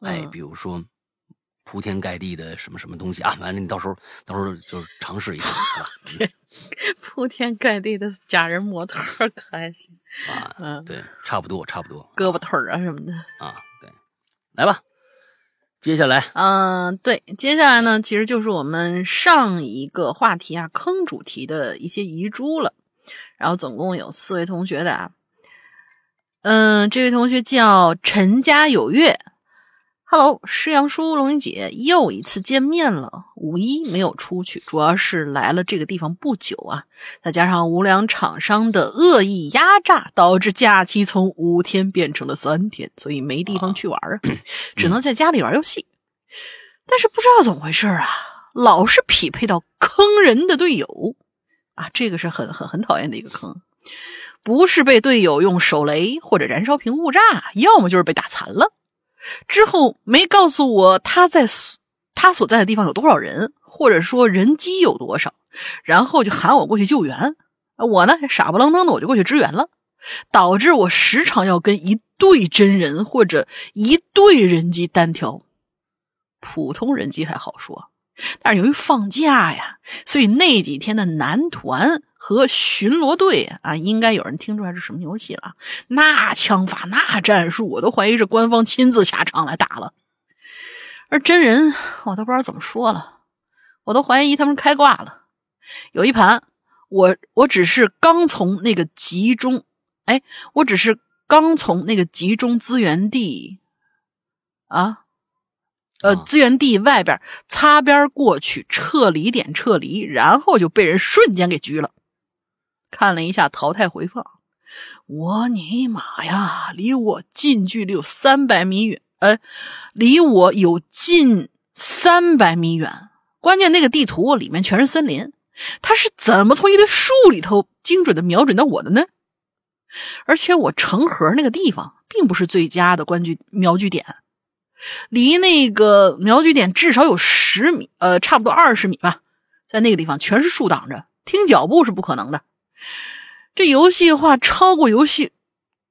哎，比如说铺天盖地的什么什么东西啊，完了你到时候到时候就尝试一下，好吧？天，铺天盖地的假人模特可还行 啊？嗯，对，差不多差不多，胳膊腿啊什么的啊，对，来吧。接下来，嗯，对，接下来呢，其实就是我们上一个话题啊，坑主题的一些遗珠了。然后总共有四位同学的啊，嗯，这位同学叫陈家有月，Hello，师阳叔、龙云姐，又一次见面了。五一没有出去，主要是来了这个地方不久啊，再加上无良厂商的恶意压榨，导致假期从五天变成了三天，所以没地方去玩啊，只能在家里玩游戏。但是不知道怎么回事啊，老是匹配到坑人的队友啊，这个是很很很讨厌的一个坑，不是被队友用手雷或者燃烧瓶误炸，要么就是被打残了，之后没告诉我他在。他所在的地方有多少人，或者说人机有多少，然后就喊我过去救援。我呢，傻不愣登的我就过去支援了，导致我时常要跟一队真人或者一队人机单挑。普通人机还好说，但是由于放假呀，所以那几天的男团和巡逻队啊，应该有人听出来是什么游戏了。那枪法，那战术，我都怀疑是官方亲自下场来打了。而真人，我都不知道怎么说了，我都怀疑他们开挂了。有一盘，我我只是刚从那个集中，哎，我只是刚从那个集中资源地，啊，呃，资源地外边擦边过去，撤离点撤离，然后就被人瞬间给狙了。看了一下淘汰回放，我尼玛呀，离我近距离有三百米远。呃，离我有近三百米远。关键那个地图里面全是森林，他是怎么从一堆树里头精准的瞄准到我的呢？而且我成盒那个地方并不是最佳的关据瞄具点，离那个瞄具点至少有十米，呃，差不多二十米吧。在那个地方全是树挡着，听脚步是不可能的。这游戏化超过游戏，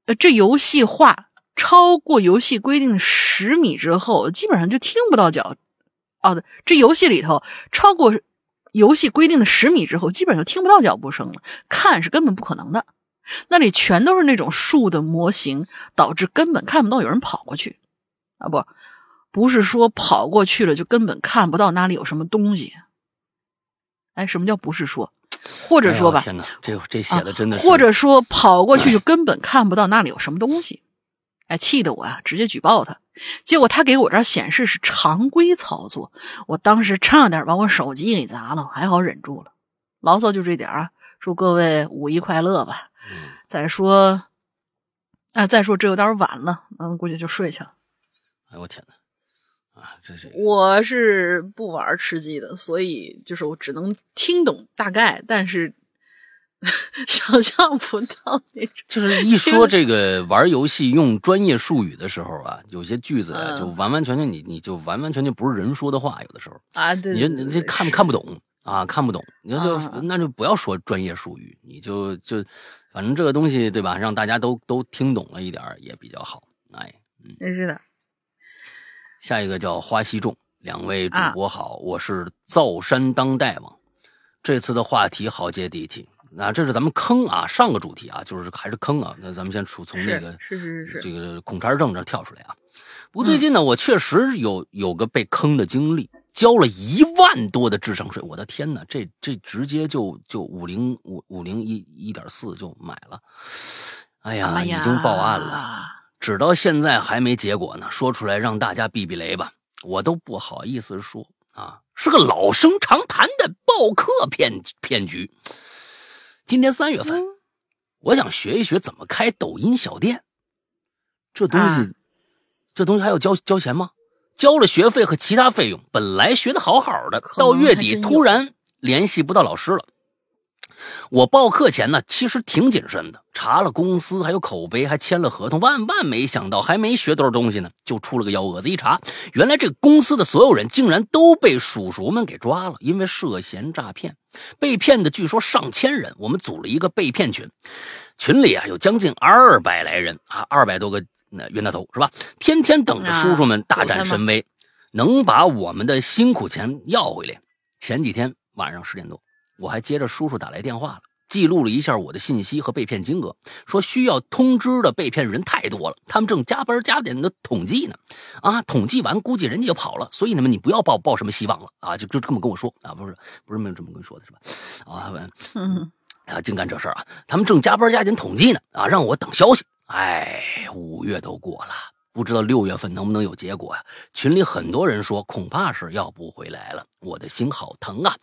呃，这游戏化。超过游戏规定的十米之后，基本上就听不到脚。哦，对，这游戏里头超过游戏规定的十米之后，基本上就听不到脚步声了。看是根本不可能的，那里全都是那种树的模型，导致根本看不到有人跑过去。啊，不，不是说跑过去了就根本看不到那里有什么东西。哎，什么叫不是说？或者说吧，天哪，这这写的真的是，或者说跑过去就根本看不到那里有什么东西。哎，气得我呀，直接举报他。结果他给我这儿显示是常规操作，我当时差点把我手机给砸了，还好忍住了。牢骚就这点啊，祝各位五一快乐吧。嗯。再说，啊，再说这有点晚了，嗯，估计就睡去了。哎我天哪！啊，这是我是不玩吃鸡的，所以就是我只能听懂大概，但是。想象不到那种，就是一说这个玩游戏用专业术语的时候啊，有些句子就完完全全你你就完完全全不是人说的话，有的时候啊，对，你你这看看不懂啊，看不懂，你就那就不要说专业术语，你就就反正这个东西对吧，让大家都都听懂了一点也比较好。哎，嗯，真是的。下一个叫花西众，两位主播好，我是造山当代王，这次的话题好接地气。那这是咱们坑啊，上个主题啊，就是还是坑啊。那咱们先从从那个是是是这个孔差正这跳出来啊。不过最近呢，我确实有有个被坑的经历，交了一万多的智商税。我的天哪，这这直接就就五零五五零一一点四就买了。哎呀，已经报案了，直到现在还没结果呢。说出来让大家避避雷吧，我都不好意思说啊，是个老生常谈的报客骗骗局。今年三月份，我想学一学怎么开抖音小店。这东西，这东西还要交交钱吗？交了学费和其他费用，本来学的好好的，到月底突然联系不到老师了。我报课前呢，其实挺谨慎的，查了公司还有口碑，还签了合同。万万没想到，还没学多少东西呢，就出了个幺蛾子。一查，原来这公司的所有人竟然都被叔叔们给抓了，因为涉嫌诈骗，被骗的据说上千人。我们组了一个被骗群，群里啊有将近二百来人啊，二百多个那冤大头是吧？天天等着叔叔们大展神威，能把我们的辛苦钱要回来。前几天晚上十点多。我还接着叔叔打来电话了，记录了一下我的信息和被骗金额，说需要通知的被骗人太多了，他们正加班加点的统计呢。啊，统计完估计人家就跑了，所以呢你不要抱抱什么希望了啊！就就这么跟我说啊，不是不是没有这么跟你说的是吧？啊，嗯，啊，净干这事儿啊！他们正加班加点统计呢，啊，让我等消息。哎，五月都过了。不知道六月份能不能有结果呀？群里很多人说恐怕是要不回来了，我的心好疼啊！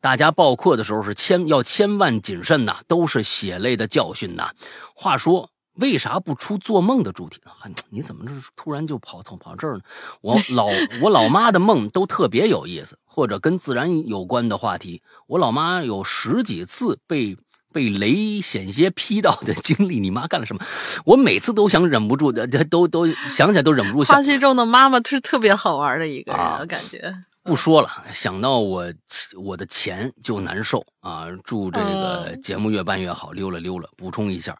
大家报课的时候是千要千万谨慎呐，都是血泪的教训呐。话说为啥不出做梦的主题呢？你怎么这突然就跑从跑这儿呢？我老我老妈的梦都特别有意思，或者跟自然有关的话题。我老妈有十几次被。被雷险些劈到的经历，你妈干了什么？我每次都想忍不住的，都都想起来都忍不住。花溪中的妈妈是特别好玩的一个人，我感觉。不说了，想到我我的钱就难受啊！祝这个节目越办越好，溜了溜了。补充一下，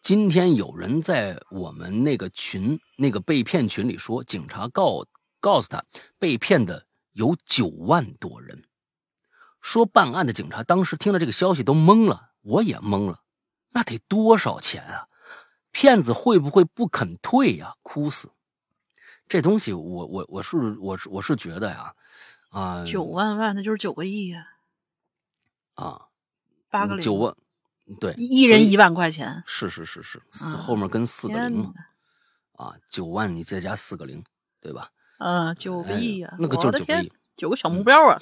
今天有人在我们那个群那个被骗群里说，警察告告诉他被骗的有九万多人。说办案的警察当时听了这个消息都懵了。我也懵了，那得多少钱啊？骗子会不会不肯退呀？哭死！这东西，我我我是我是我是觉得呀，啊，九万万那就是九个亿呀，啊，八个零，九万，对，一人一万块钱，是是是是，四后面跟四个零嘛，啊，九万你再加四个零，对吧？嗯，九个亿呀，那个就是九个亿，九个小目标啊，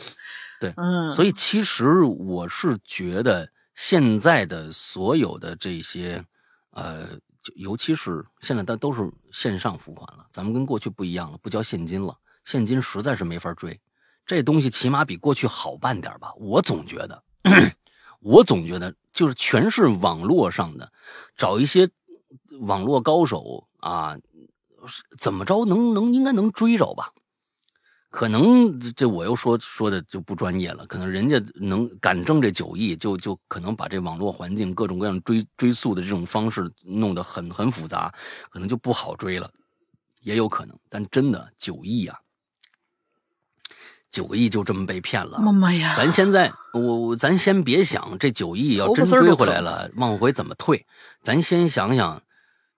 对，嗯，所以其实我是觉得。现在的所有的这些，呃，就尤其是现在，它都是线上付款了。咱们跟过去不一样了，不交现金了，现金实在是没法追。这东西起码比过去好办点吧？我总觉得，我总觉得就是全是网络上的，找一些网络高手啊，怎么着能能应该能追着吧？可能这我又说说的就不专业了，可能人家能敢挣这九亿，就就可能把这网络环境各种各样追追溯的这种方式弄得很很复杂，可能就不好追了，也有可能。但真的九亿啊，九个亿就这么被骗了，妈妈呀！咱现在我咱先别想这九亿要真追回来了，往回怎么退？咱先想想，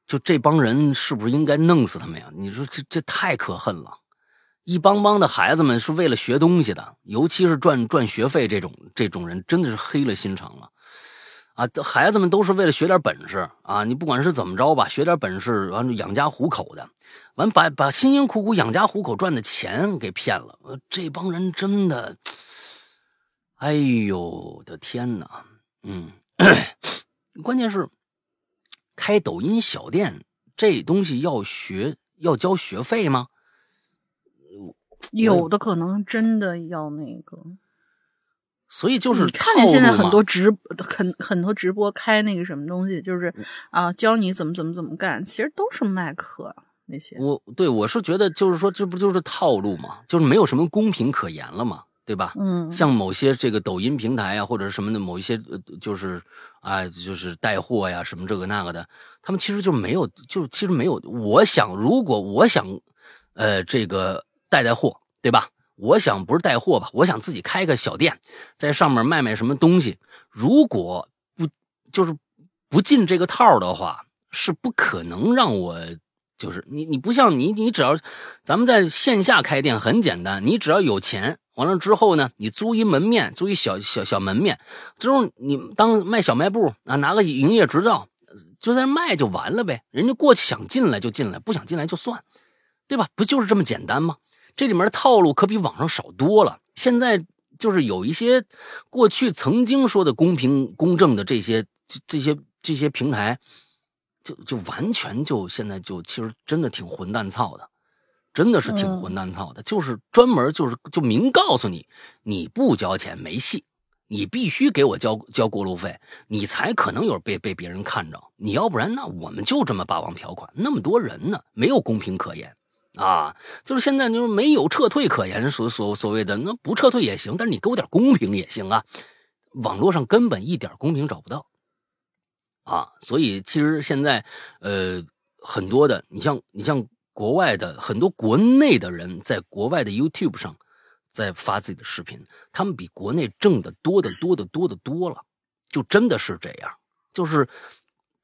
就这帮人是不是应该弄死他们呀？你说这这太可恨了。一帮帮的孩子们是为了学东西的，尤其是赚赚学费这种这种人，真的是黑了心肠了，啊！孩子们都是为了学点本事啊！你不管是怎么着吧，学点本事完养家糊口的，完把把辛辛苦苦养家糊口赚的钱给骗了，这帮人真的，哎呦我的天哪！嗯，关键是开抖音小店这东西要学要交学费吗？有的可能真的要那个，所以就是你看见现在很多直很很多直播开那个什么东西，就是啊教你怎么怎么怎么干，其实都是卖课那些。我对我是觉得就是说这不就是套路嘛，就是没有什么公平可言了嘛，对吧？嗯，像某些这个抖音平台啊或者什么的某一些就是啊就是带货呀什么这个那个的，他们其实就没有就其实没有。我想如果我想呃这个。带带货，对吧？我想不是带货吧，我想自己开个小店，在上面卖卖什么东西。如果不就是不进这个套的话，是不可能让我就是你。你不像你，你只要咱们在线下开店很简单，你只要有钱，完了之后呢，你租一门面，租一小小小门面，之后你当卖小卖部啊，拿个营业执照，就在那卖就完了呗。人家过去想进来就进来，不想进来就算，对吧？不就是这么简单吗？这里面的套路可比网上少多了。现在就是有一些过去曾经说的公平公正的这些这些这些平台，就就完全就现在就其实真的挺混蛋操的，真的是挺混蛋操的。就是专门就是就明告诉你，你不交钱没戏，你必须给我交交过路费，你才可能有被被别人看着。你要不然，那我们就这么霸王条款，那么多人呢，没有公平可言啊！就是现在就是没有撤退可言，所所所谓的那不撤退也行，但是你给我点公平也行啊。网络上根本一点公平找不到啊，所以其实现在呃很多的，你像你像国外的很多国内的人在国外的 YouTube 上。在发自己的视频，他们比国内挣的多的多的多的多了，就真的是这样。就是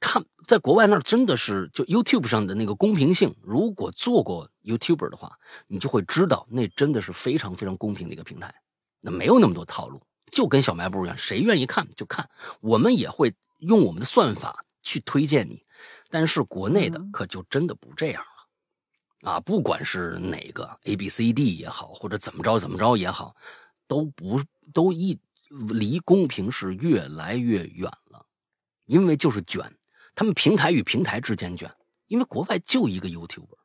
他在国外那儿真的是就 YouTube 上的那个公平性，如果做过 YouTuber 的话，你就会知道那真的是非常非常公平的一个平台，那没有那么多套路，就跟小卖部一样，谁愿意看就看。我们也会用我们的算法去推荐你，但是国内的可就真的不这样了。啊，不管是哪个 A B C D 也好，或者怎么着怎么着也好，都不都一离公平是越来越远了，因为就是卷，他们平台与平台之间卷，因为国外就一个 YouTuber，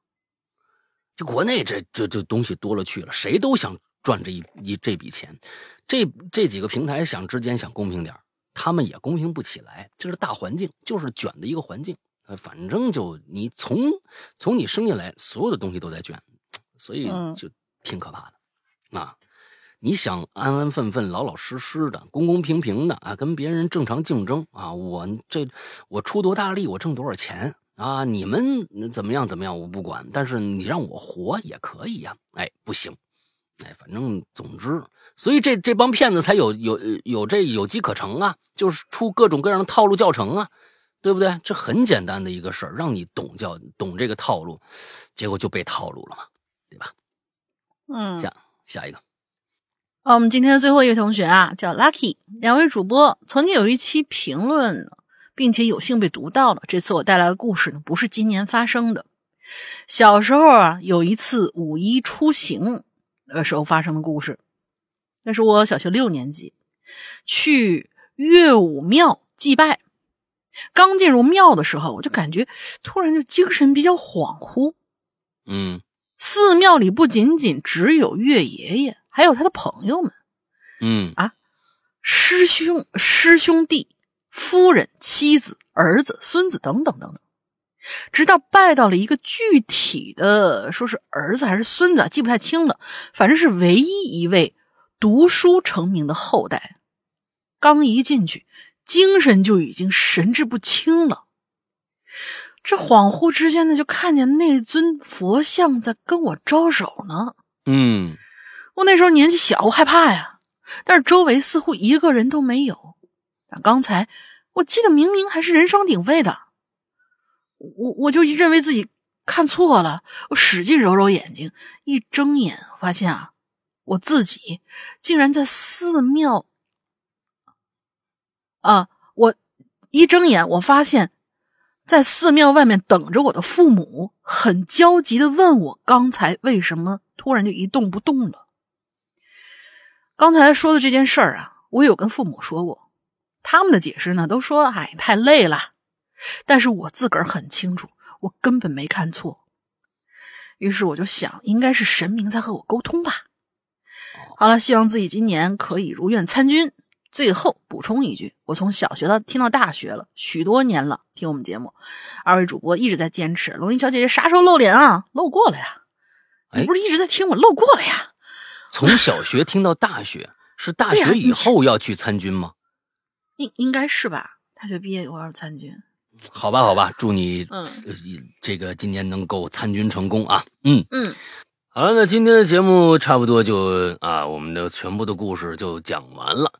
就国内这这这东西多了去了，谁都想赚这一一这笔钱，这这几个平台想之间想公平点他们也公平不起来，这是大环境，就是卷的一个环境。呃，反正就你从从你生下来，所有的东西都在卷，所以就挺可怕的。啊，你想安安分分、老老实实的、公公平平的啊，跟别人正常竞争啊，我这我出多大力，我挣多少钱啊？你们怎么样怎么样，我不管。但是你让我活也可以呀，哎，不行，哎，反正总之，所以这这帮骗子才有有有这有机可乘啊，就是出各种各样的套路教程啊。对不对？这很简单的一个事儿，让你懂叫懂这个套路，结果就被套路了嘛，对吧？嗯，下下一个。哦，我们今天的最后一位同学啊，叫 Lucky。两位主播曾经有一期评论，并且有幸被读到了。这次我带来的故事呢，不是今年发生的。小时候啊，有一次五一出行的时候发生的故事。那是我小学六年级，去岳武庙祭拜。刚进入庙的时候，我就感觉突然就精神比较恍惚。嗯，寺庙里不仅仅只有岳爷爷，还有他的朋友们。嗯啊，师兄、师兄弟、夫人、妻子、儿子、孙子等等等等，直到拜到了一个具体的，说是儿子还是孙子，记不太清了。反正是唯一一位读书成名的后代。刚一进去。精神就已经神志不清了，这恍惚之间呢，就看见那尊佛像在跟我招手呢。嗯，我那时候年纪小，我害怕呀，但是周围似乎一个人都没有。但刚才我记得明明还是人声鼎沸的，我我就认为自己看错了，我使劲揉揉眼睛，一睁眼发现啊，我自己竟然在寺庙。啊！我一睁眼，我发现，在寺庙外面等着我的父母，很焦急的问我刚才为什么突然就一动不动了。刚才说的这件事儿啊，我有跟父母说过，他们的解释呢都说：“哎，太累了。”但是我自个儿很清楚，我根本没看错。于是我就想，应该是神明在和我沟通吧。好了，希望自己今年可以如愿参军。最后补充一句，我从小学到听到大学了许多年了，听我们节目，二位主播一直在坚持。龙吟小姐姐啥时候露脸啊？露过了呀，你不是一直在听我露过了呀？从小学听到大学，是大学以后要去参军吗？应应该是吧？大学毕业以后要参军。好吧，好吧，祝你这个今年能够参军成功啊！嗯嗯。好了，那今天的节目差不多就啊，我们的全部的故事就讲完了。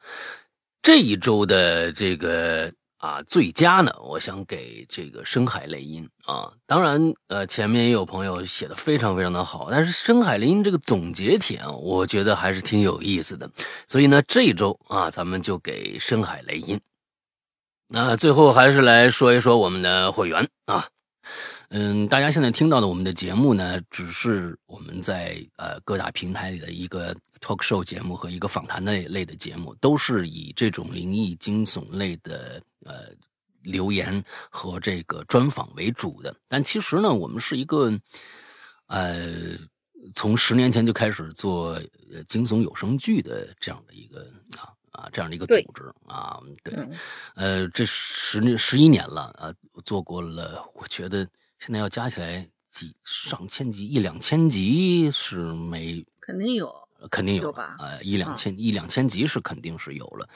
这一周的这个啊最佳呢，我想给这个深海雷音啊。当然，呃，前面也有朋友写的非常非常的好，但是深海雷音这个总结帖啊，我觉得还是挺有意思的。所以呢，这一周啊，咱们就给深海雷音。那最后还是来说一说我们的会员啊。嗯，大家现在听到的我们的节目呢，只是我们在呃各大平台里的一个 talk show 节目和一个访谈类类的节目，都是以这种灵异惊悚类的呃留言和这个专访为主的。但其实呢，我们是一个呃从十年前就开始做惊悚有声剧的这样的一个啊啊这样的一个组织啊，对，嗯。呃，这十十一年了啊，做过了，我觉得现在要加起来几上千集、一两千集是没肯定有。肯定有有吧呃，一两千、一两千集是肯定是有了，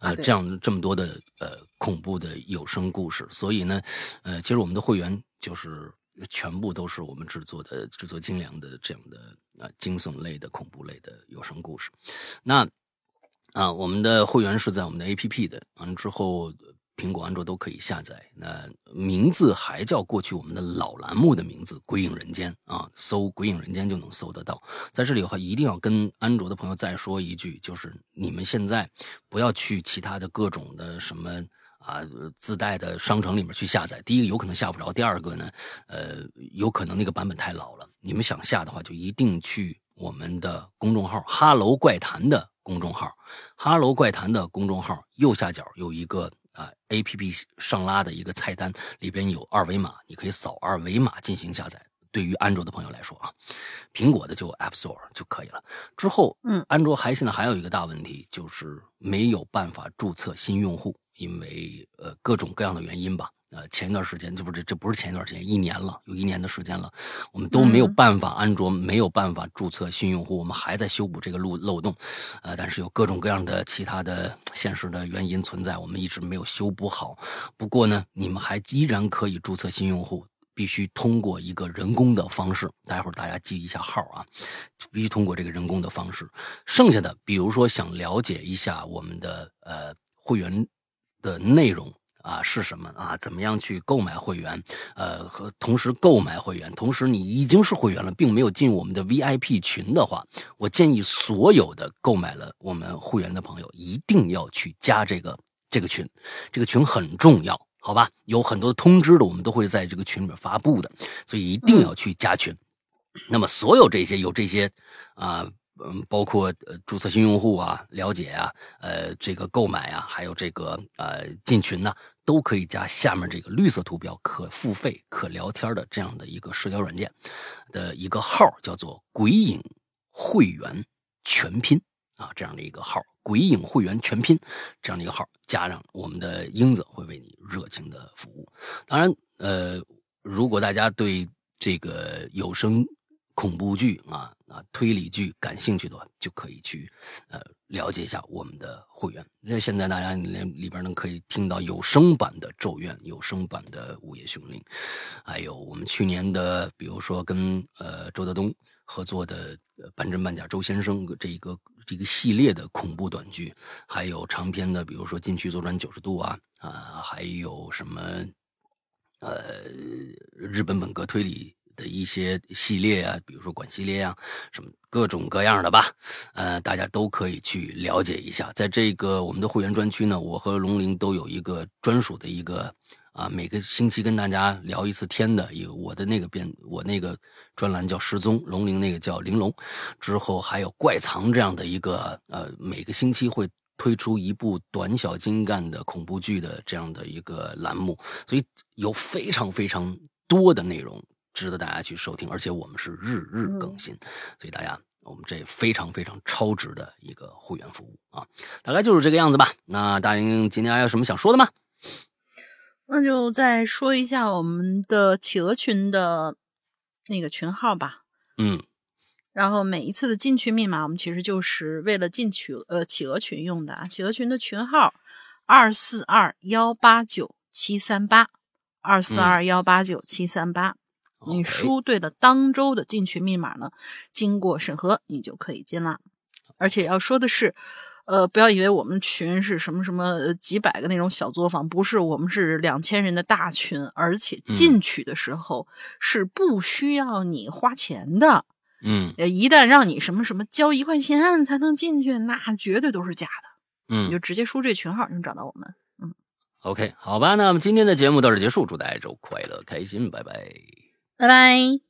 呃，对这样这么多的呃恐怖的有声故事，所以呢，呃，其实我们的会员就是全部都是我们制作的制作精良的这样的呃惊悚类的恐怖类的有声故事。那啊，我们的会员是在我们的 APP 的，完了之后。苹果、安卓都可以下载。那名字还叫过去我们的老栏目的名字《鬼影人间》啊，搜《鬼影人间》就能搜得到。在这里的话，一定要跟安卓的朋友再说一句，就是你们现在不要去其他的各种的什么啊自带的商城里面去下载。第一个有可能下不着，第二个呢，呃，有可能那个版本太老了。你们想下的话，就一定去我们的公众号“哈喽怪谈”的公众号，“哈喽怪谈”的公众号右下角有一个。啊，A P P 上拉的一个菜单里边有二维码，你可以扫二维码进行下载。对于安卓的朋友来说啊，苹果的就 App Store 就可以了。之后，嗯，安卓还现在还有一个大问题，就是没有办法注册新用户，因为呃各种各样的原因吧。呃，前一段时间，这不是这不是前一段时间，一年了，有一年的时间了，我们都没有办法，安卓没有办法注册新用户，我们还在修补这个漏漏洞，呃，但是有各种各样的其他的现实的原因存在，我们一直没有修补好。不过呢，你们还依然可以注册新用户，必须通过一个人工的方式，待会儿大家记一下号啊，必须通过这个人工的方式。剩下的，比如说想了解一下我们的呃会员的内容。啊，是什么啊？怎么样去购买会员？呃，和同时购买会员，同时你已经是会员了，并没有进我们的 VIP 群的话，我建议所有的购买了我们会员的朋友一定要去加这个这个群，这个群很重要，好吧？有很多的通知的，我们都会在这个群里面发布的，所以一定要去加群。那么，所有这些有这些啊。嗯，包括呃注册新用户啊、了解啊、呃这个购买啊，还有这个呃进群呢、都可以加下面这个绿色图标可付费、可聊天的这样的一个社交软件的一个号，叫做“鬼影会员全拼”啊，这样的一个号“鬼影会员全拼”这样的一个号，加上我们的英子会为你热情的服务。当然，呃，如果大家对这个有声恐怖剧啊啊推理剧感兴趣的话，就可以去呃了解一下我们的会员。那现在大家里里边能可以听到有声版的《咒怨》，有声版的《午夜凶铃》，还有我们去年的，比如说跟呃周德东合作的《半真半假周先生》这一个这个系列的恐怖短剧，还有长篇的，比如说《禁区左转九十度》啊啊，还有什么呃日本本格推理。的一些系列啊，比如说管系列啊，什么各种各样的吧，呃，大家都可以去了解一下。在这个我们的会员专区呢，我和龙鳞都有一个专属的一个啊，每个星期跟大家聊一次天的，有我的那个编，我那个专栏叫失踪，龙鳞那个叫玲珑，之后还有怪藏这样的一个呃，每个星期会推出一部短小精干的恐怖剧的这样的一个栏目，所以有非常非常多的内容。值得大家去收听，而且我们是日日更新，所以大家我们这非常非常超值的一个会员服务啊，大概就是这个样子吧。那大英今天还有什么想说的吗？那就再说一下我们的企鹅群的那个群号吧。嗯，然后每一次的进群密码，我们其实就是为了进群呃企鹅群用的啊。企鹅群的群号二四二幺八九七三八二四二幺八九七三八。你输对了当周的进群密码呢，经过审核你就可以进啦。而且要说的是，呃，不要以为我们群是什么什么几百个那种小作坊，不是，我们是两千人的大群，而且进去的时候是不需要你花钱的。嗯，一旦让你什么什么交一块钱才能进去，那绝对都是假的。嗯，你就直接输这群号就能找到我们。嗯，OK，好吧，那么今天的节目到这结束，祝大家周快乐开心，拜拜。拜拜。